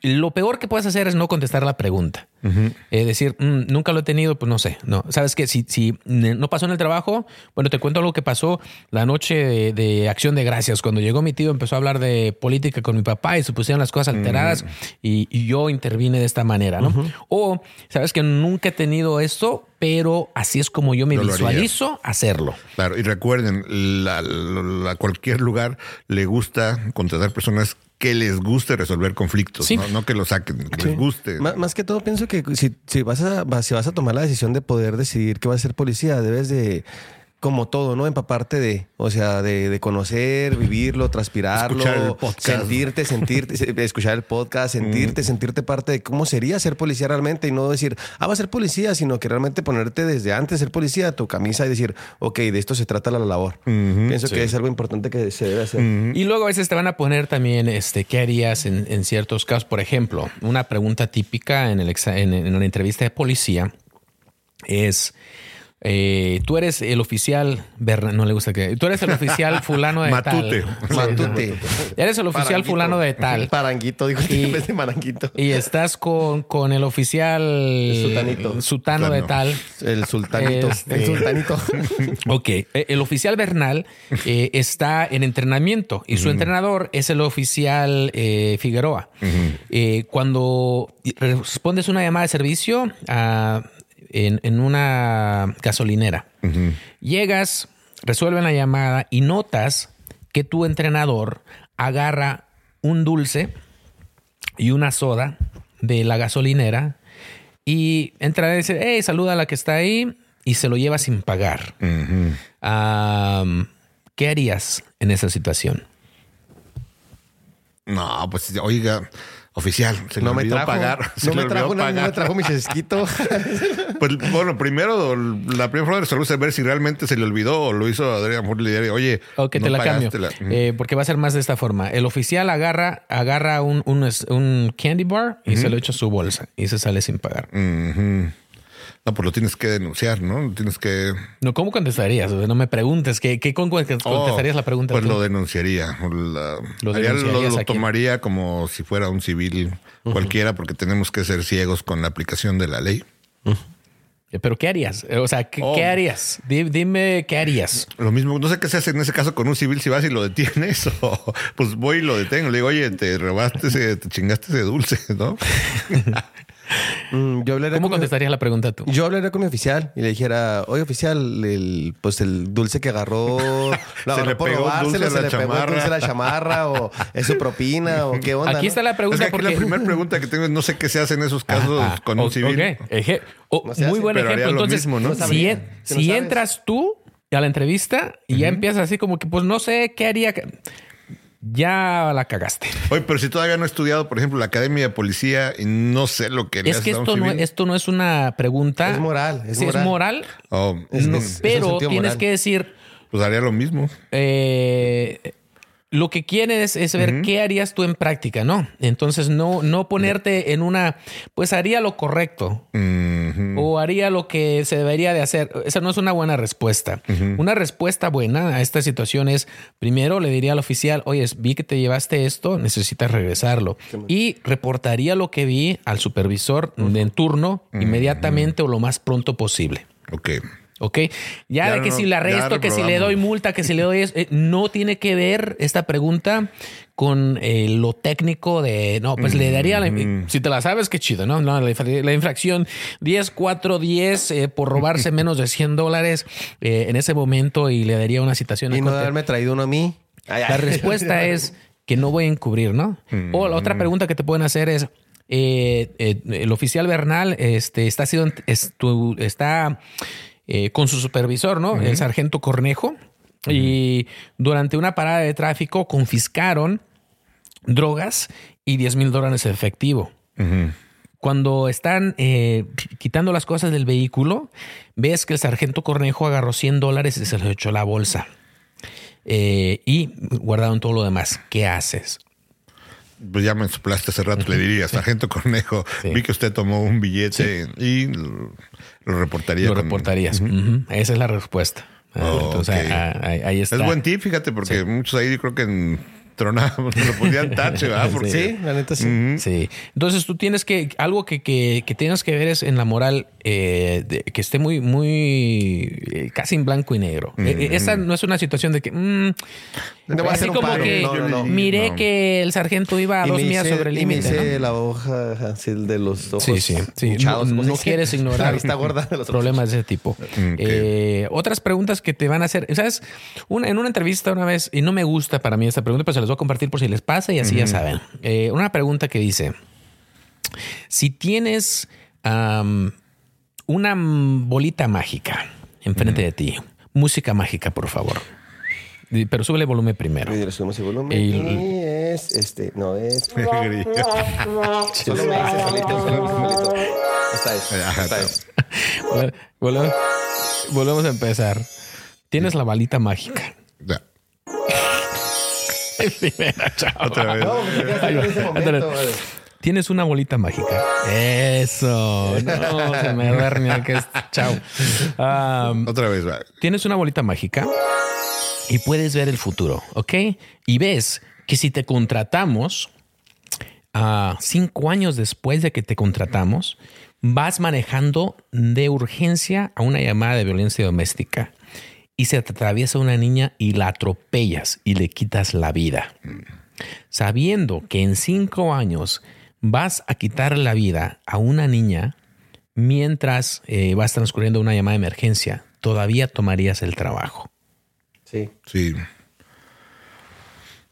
Lo peor que puedes hacer es no contestar la pregunta. Es decir, mm, nunca lo he tenido, pues no sé. No, sabes que si, si no pasó en el trabajo, bueno, te cuento algo que pasó la noche de, Acción de Gracias. Cuando llegó mi tío, empezó a hablar de política con mi papá y se pusieron las cosas alteradas y, yo intervine de esta manera, ¿no? O sabes que nunca he tenido esto, pero así es como yo me visualizo hacerlo. Claro, y recuerden, a cualquier lugar le gusta contratar personas que les guste resolver conflictos, ¿no? que lo saquen, que les guste. más, que todo pienso que si, si, vas a, si vas a tomar la decisión de poder decidir que vas a ser policía, debes de como todo, ¿no? Empaparte de, o sea, de, conocer, vivirlo, transpirarlo, sentirte, sentirte, escuchar el podcast, sentirte, sentirte parte de cómo sería ser policía realmente y no decir, ah, va a ser policía, sino que realmente ponerte desde antes de ser policía tu camisa y decir, ok, de esto se trata la labor. Pienso que es algo importante que se debe hacer. Y luego a veces te van a poner también, este, ¿qué harías en, ciertos casos? Por ejemplo, una pregunta típica en, el en, en una entrevista de policía es eh, tú eres el oficial, no le gusta que. Tú eres el oficial fulano de Matute. tal. Matute. Eres el oficial fulano de tal. Paranguito, dijo y, de maranguito. Y estás con, con el oficial sultanito. Sutano de tal. El sultanito. Este, el sultanito. ok. Eh, el oficial Bernal eh, está en entrenamiento y su entrenador es el oficial Figueroa. cuando respondes una llamada de servicio a en, una gasolinera. Llegas, resuelven la llamada y notas que tu entrenador agarra un dulce y una soda de la gasolinera y entra y dice, hey, saluda a la que está ahí y se lo lleva sin pagar. ¿Qué harías en esa situación? No, pues oiga, Oficial, se no me trajo, pagar. no, me trajo, no, me trajo mi chesquito. pues bueno, primero la primera forma de resolver es ver si realmente se le olvidó o lo hizo Adrián le oye, ok, te la cambio. Eh, porque va a ser más de esta forma. El oficial agarra, agarra un, un, candy bar y se lo echa a su bolsa y se sale sin pagar. No, pues lo tienes que denunciar, ¿no? Tienes que. No, ¿cómo contestarías? no me preguntes. ¿Qué, qué oh, contestarías la pregunta? Pues lo denunciaría. lo, tomaría como si fuera un civil cualquiera, porque tenemos que ser ciegos con la aplicación de la ley. Eh, pero ¿qué harías? O sea, ¿qué, oh. harías? Dime, qué harías. Lo mismo, no sé qué se hace en ese caso con un civil si vas y lo detienes o pues voy y lo detengo. Le digo, oye, te robaste ese, te chingaste ese dulce, ¿no? Mm, yo hablaría ¿Cómo con mi- contestarías la pregunta tú? Yo hablaría con mi oficial y le dijera, oye oficial, el, pues el dulce que agarró, lo Se agarró le por pegó dulce se la le pegó el dulce a chamarra. la chamarra o es su propina o qué onda. Aquí ¿no? está la Es pregunta que aquí porque... la primera pregunta que tengo es no sé qué se hace en esos casos Ah, con o- un civil. Eje- No muy hace, buen ejemplo. lo Entonces, mismo, ¿no? No si, en- entras tú a la entrevista y ya empiezas así como que, pues no sé qué haría. Ya la cagaste. Oye, pero si todavía no he estudiado, por ejemplo, la academia de policía y no sé lo que Es que esto no, civil. esto no es una pregunta. Es moral, es Sí, moral. es moral. Oh, Es- no, es- es un pero tienes moral. que decir, pues haría lo mismo. eh, lo que quieres es ver qué harías tú en práctica, ¿no? Entonces no, no ponerte en una, pues haría lo correcto o haría lo que se debería de hacer. Esa no es una buena respuesta. Una respuesta buena a esta situación es, primero le diría al oficial, oye, vi que te llevaste esto, necesitas regresarlo. Y reportaría lo que vi al supervisor de en turno inmediatamente o lo más pronto posible. Ok. ¿Ok? Ya, Ya de que no- si le ya arresto, que si le doy multa, que si le doy... es- eh, no tiene que ver esta pregunta con eh, lo técnico de... No, pues le daría... la- si te la sabes, qué chido, ¿no? no la, infra- la infracción 10, 4, 10 eh, por robarse menos de 100 dólares eh, en ese momento y le daría una citación. Y a no corte. haberme traído uno a mí. Ay, ay. La respuesta es que no voy a encubrir, ¿no? O la otra pregunta que te pueden hacer es, eh, eh, el oficial Bernal este, está, sido, estu- está eh, con su supervisor, ¿no? El sargento Cornejo. Y durante una parada de tráfico confiscaron drogas y 10 mil dólares en efectivo. Cuando están eh, quitando las cosas del vehículo, ves que el sargento Cornejo agarró 100 dólares y se los echó a la bolsa. Eh, y guardaron todo lo demás. ¿Qué haces? Pues ya me soplaste hace rato, le diría, sargento Cornejo, Sí. vi que usted tomó un billete y lo, lo reportaría. Lo con- reportarías. Ujú. Esa es la respuesta. Oh, Entonces, ok. ah, ahí, ahí está. Es buen tip, fíjate, porque muchos ahí yo creo que en tronábamos, lo ponían tache, ¿verdad? Porque Sí, la neta sí. Sí. Entonces tú tienes que, algo que, que, que tienes que ver es en la moral eh, de- que esté muy, muy, eh, casi en blanco y negro. Eh, esa no es una situación de que, mm, Le voy a así hacer un como paro. que No, no, no. miré No. que el sargento iba a dos millas sobre el y me límite. hice ¿no? la hoja así de los ojos Sí, sí, sí. hinchados, no ¿cómo se no quieres ignorar La vista gorda de los ojos. problemas de ese tipo. Eh, otras preguntas que te van a hacer, ¿sabes? Una, en una entrevista una vez, y no me gusta para mí esta pregunta, pero se las voy a compartir por si les pasa y así ya saben. Eh, una pregunta que dice, si tienes am, una bolita mágica enfrente de ti, música mágica, por favor. Pero súbele volumen primero. Y le subimos el volumen. Y- Y es este, no es. Grillo. Solo me dice solito, solo solito. Esta es. Ajá, Esta está. es. Volve- volve- Volvemos a empezar. Tienes la balita mágica. Ya. Primera, chao. Otra vez. No, en ese momento. vale. Tienes una bolita mágica. Eso. No, se me duerme que es chao. Am, Otra vez, va. tienes una bolita mágica y puedes ver el futuro, ¿ok? Y ves que si te contratamos, ah, cinco años después de que te contratamos, vas manejando de urgencia a una llamada de violencia doméstica y se te atraviesa una niña y la atropellas y le quitas la vida. Sabiendo que en cinco años vas a quitar la vida a una niña mientras eh, vas transcurriendo una llamada de emergencia, todavía tomarías el trabajo. Sí. Sí.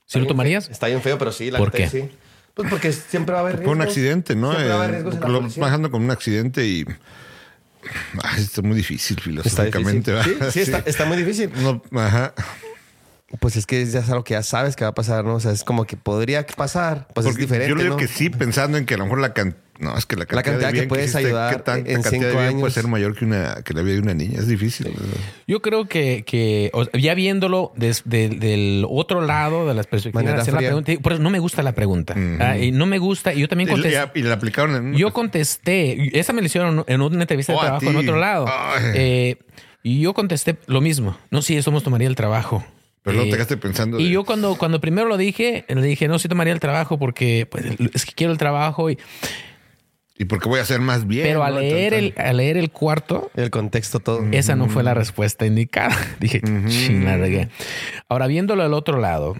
¿Sí lo tomarías? Está bien feo, pero sí, la ¿Por qué? sí. Pues porque siempre va a haber Fue un riesgos. accidente, ¿no? Siempre va a haber Eh, riesgos en la lo- policía. bajando con un accidente y. Ay, está muy difícil Está filosóficamente. difícil. ¿verdad? Sí, sí, Está, está muy difícil. No, ajá. Pues es que ya es algo que ya sabes que va a pasar, ¿no? O sea, es como que podría pasar. Pues Porque es diferente, yo le digo ¿no? que sí, pensando en que a lo mejor la cantidad. No, es que la cantidad, cantidad de que bien puedes hiciste, ayudar ¿qué tanta en cantidad cinco de bien años? puede ser mayor que, una, que la vida de una niña? Es difícil. Yo creo que, que o- ya viéndolo desde del otro lado de las perspectivas, la pregunta, por eso no me gusta la pregunta. Ah, y no me gusta, y yo también contesté. y- y la aplicaron en. Yo contesté, esa me la hicieron en una entrevista de Oh, trabajo en otro lado. Eh, y yo contesté lo mismo. No, sí, eso nos tomaría el trabajo. Pero no Eh, te quedaste pensando. Y de- yo cuando, cuando primero lo dije, le dije, no, sí tomaría el trabajo porque pues, es que quiero el trabajo. Y, ¿Y por qué voy a hacer más bien? pero al no? leer, el, al leer el cuarto, El contexto todo. esa no fue la respuesta indicada. Dije, "Chin, la regué". Ahora, viéndolo al otro lado,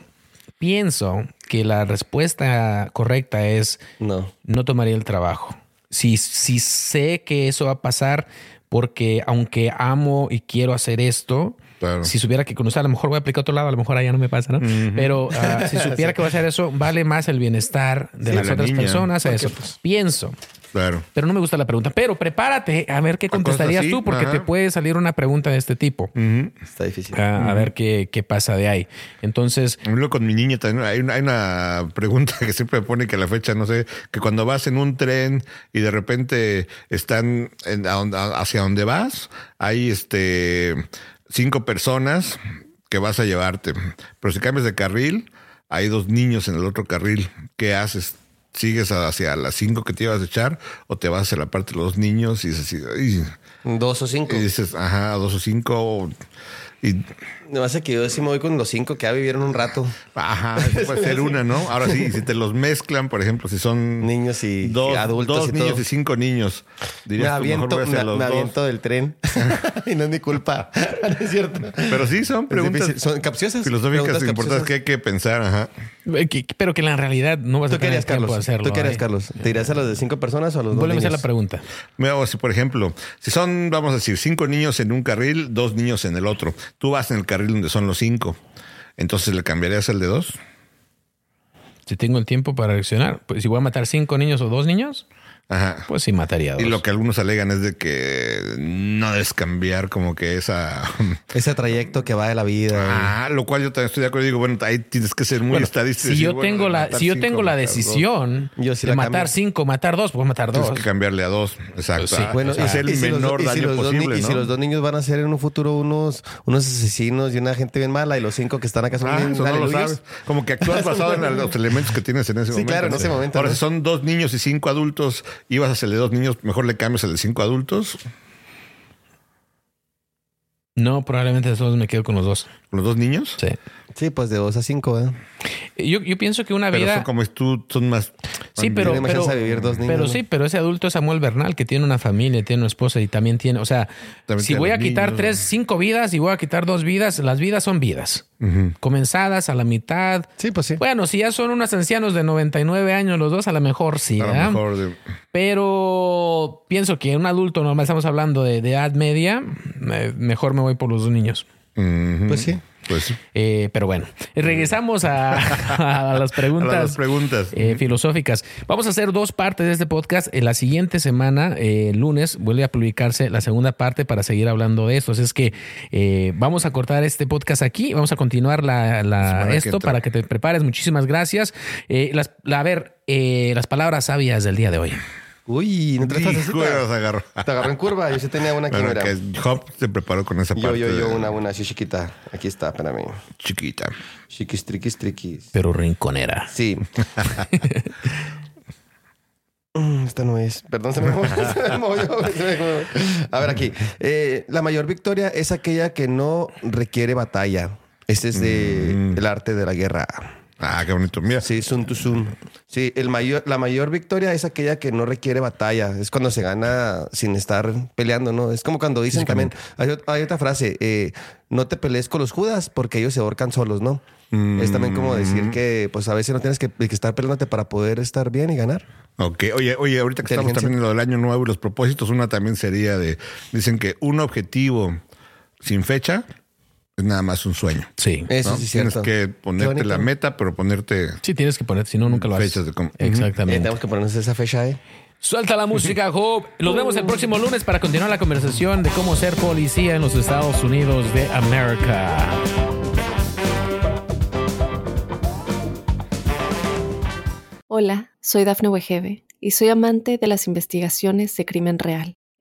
pienso que la respuesta correcta es No. no tomaría el trabajo. si, si sé que eso va a pasar, porque aunque amo y quiero hacer esto, si supiera que con usted a lo mejor voy a aplicar otro lado, a lo mejor allá no me pasa, ¿no? Pero ah, si supiera que voy a hacer eso, vale más el bienestar de las otras personas. Eso. Pues, pienso. Claro. Pero no me gusta la pregunta. Pero prepárate a ver qué contestarías tú, porque te puede salir una pregunta de este tipo. Está difícil. A, ver qué, qué, pasa de ahí. Entonces. Con mi niña también hay una, hay una pregunta que siempre pone que a la fecha, no sé, que cuando vas en un tren y de repente están hacia donde vas, hay este cinco personas que vas a llevarte. Pero si cambias de carril, hay dos niños en el otro carril. ¿Qué haces? ¿Sigues hacia las cinco que te ibas a echar o te vas hacia la parte de los niños y dices, dos o cinco? Y dices, ajá, dos o cinco. Y no hace que yo sí me voy con los cinco que ya vivieron un rato. Ajá, puede ser una, ¿no? Ahora sí, si te los mezclan, por ejemplo, si son niños y dos, adultos. Dos niños y cinco niños. Dirías, me aviento, me, me aviento del tren y no es mi culpa. no es cierto. Pero sí, son preguntas. Son capciosas. Filosóficas importantes que hay que pensar, ajá. Eh, pero que en la realidad no vas a tener tiempo de hacerlo. ¿Tú qué harías, Carlos? ¿Te irías a los de cinco personas o a los dos Vuelve a hacer la pregunta. Me hago así, por ejemplo, si son, vamos a decir, cinco niños en un carril, dos niños en el otro. Tú vas en el carril donde son los cinco entonces le cambiarías el de dos. Si tengo el tiempo para reaccionar, pues si voy a matar cinco niños o dos niños, Ajá. Pues sí, mataría dos. Y lo que algunos alegan es de que no debes cambiar como que esa... Ese trayecto que va de la vida. Ah, lo cual yo también estoy de acuerdo. Digo, bueno, ahí tienes que ser muy estadístico. Si, yo, tengo la, si yo tengo la decisión de matar cinco, matar dos, pues matar dos. Tienes que cambiarle a dos. Exacto. Sí. Bueno, y ser el menor daño posible, Y si los dos niños van a ser en un futuro unos, unos asesinos y una gente bien mala y los cinco que están acá son ah, no lo sabes. Como que actúas basado en los elementos que tienes en ese momento. Sí, claro, en ese momento. Ahora, si son dos niños y cinco adultos ibas a hacerle dos niños, mejor le cambias el de cinco adultos. No, probablemente de todos me quedo con los dos. ¿Con los dos niños? Sí. Sí, pues de dos a cinco, ¿eh? Yo, yo pienso que una pero vida. Son como tú, son más. Sí, pero. Pero, vivir dos niños, pero sí, pero ese adulto es Samuel Bernal, que tiene una familia, tiene una esposa y también tiene. O sea, si voy a quitar tres, cinco vidas y voy a quitar dos vidas, las vidas son vidas. Comenzadas a la mitad. Sí, pues sí. Bueno, si ya son unos ancianos de 99 años los dos, a lo mejor sí. A lo mejor Pero pienso que un adulto normal, estamos hablando de, de edad media, mejor me voy por los dos niños. Pues sí. Pues eh, pero bueno, regresamos a, las preguntas, preguntas. Eh, filosóficas. Vamos a hacer dos partes de este podcast. En la siguiente semana, eh, lunes, vuelve a publicarse la segunda parte para seguir hablando de esto. Así es que vamos a cortar este podcast aquí. Vamos a continuar la, esto para que te prepares. Muchísimas gracias. las, a ver, las palabras sabias del día de hoy. Uy, no te agarró. Te agarró en curva. Yo sí tenía una que bueno, que Hop se preparó con esa parte. Yo, yo, yo, una, una así chiquita. Aquí está, para mí. Chiquita. Chiquis, triquis, triquis. Pero rinconera. Sí. Mm, esta no es. Perdón, se me movió. A ver, aquí. Eh, la mayor victoria es aquella que no requiere batalla. Este es de mm. el arte de la guerra. Ah, qué bonito. Mira. Sí, Sun to Sun. Sí, el mayor, la mayor victoria es aquella que no requiere batalla. Es cuando se gana sin estar peleando, ¿no? Es como cuando dicen también, hay, otra frase, eh, no te pelees con los judas porque ellos se ahorcan solos, ¿no? Es también como decir mm. que pues a veces no tienes que, estar peleándote para poder estar bien y ganar. Ok, oye, oye, ahorita que estamos también en lo del año nuevo y los propósitos, una también sería de, dicen que un objetivo sin fecha es nada más un sueño. Sí. Eso sí Tienes que ponerte la meta, pero ponerte. Sí, tienes que ponerte, si no, nunca lo haces. Exactamente. tenemos que ponernos esa fecha, ¿eh? Suelta la música, Job. Nos vemos el próximo lunes para continuar la conversación de cómo ser policía en los Estados Unidos de América. Hola, soy Dafne Wegebe y soy amante de las investigaciones de crimen real.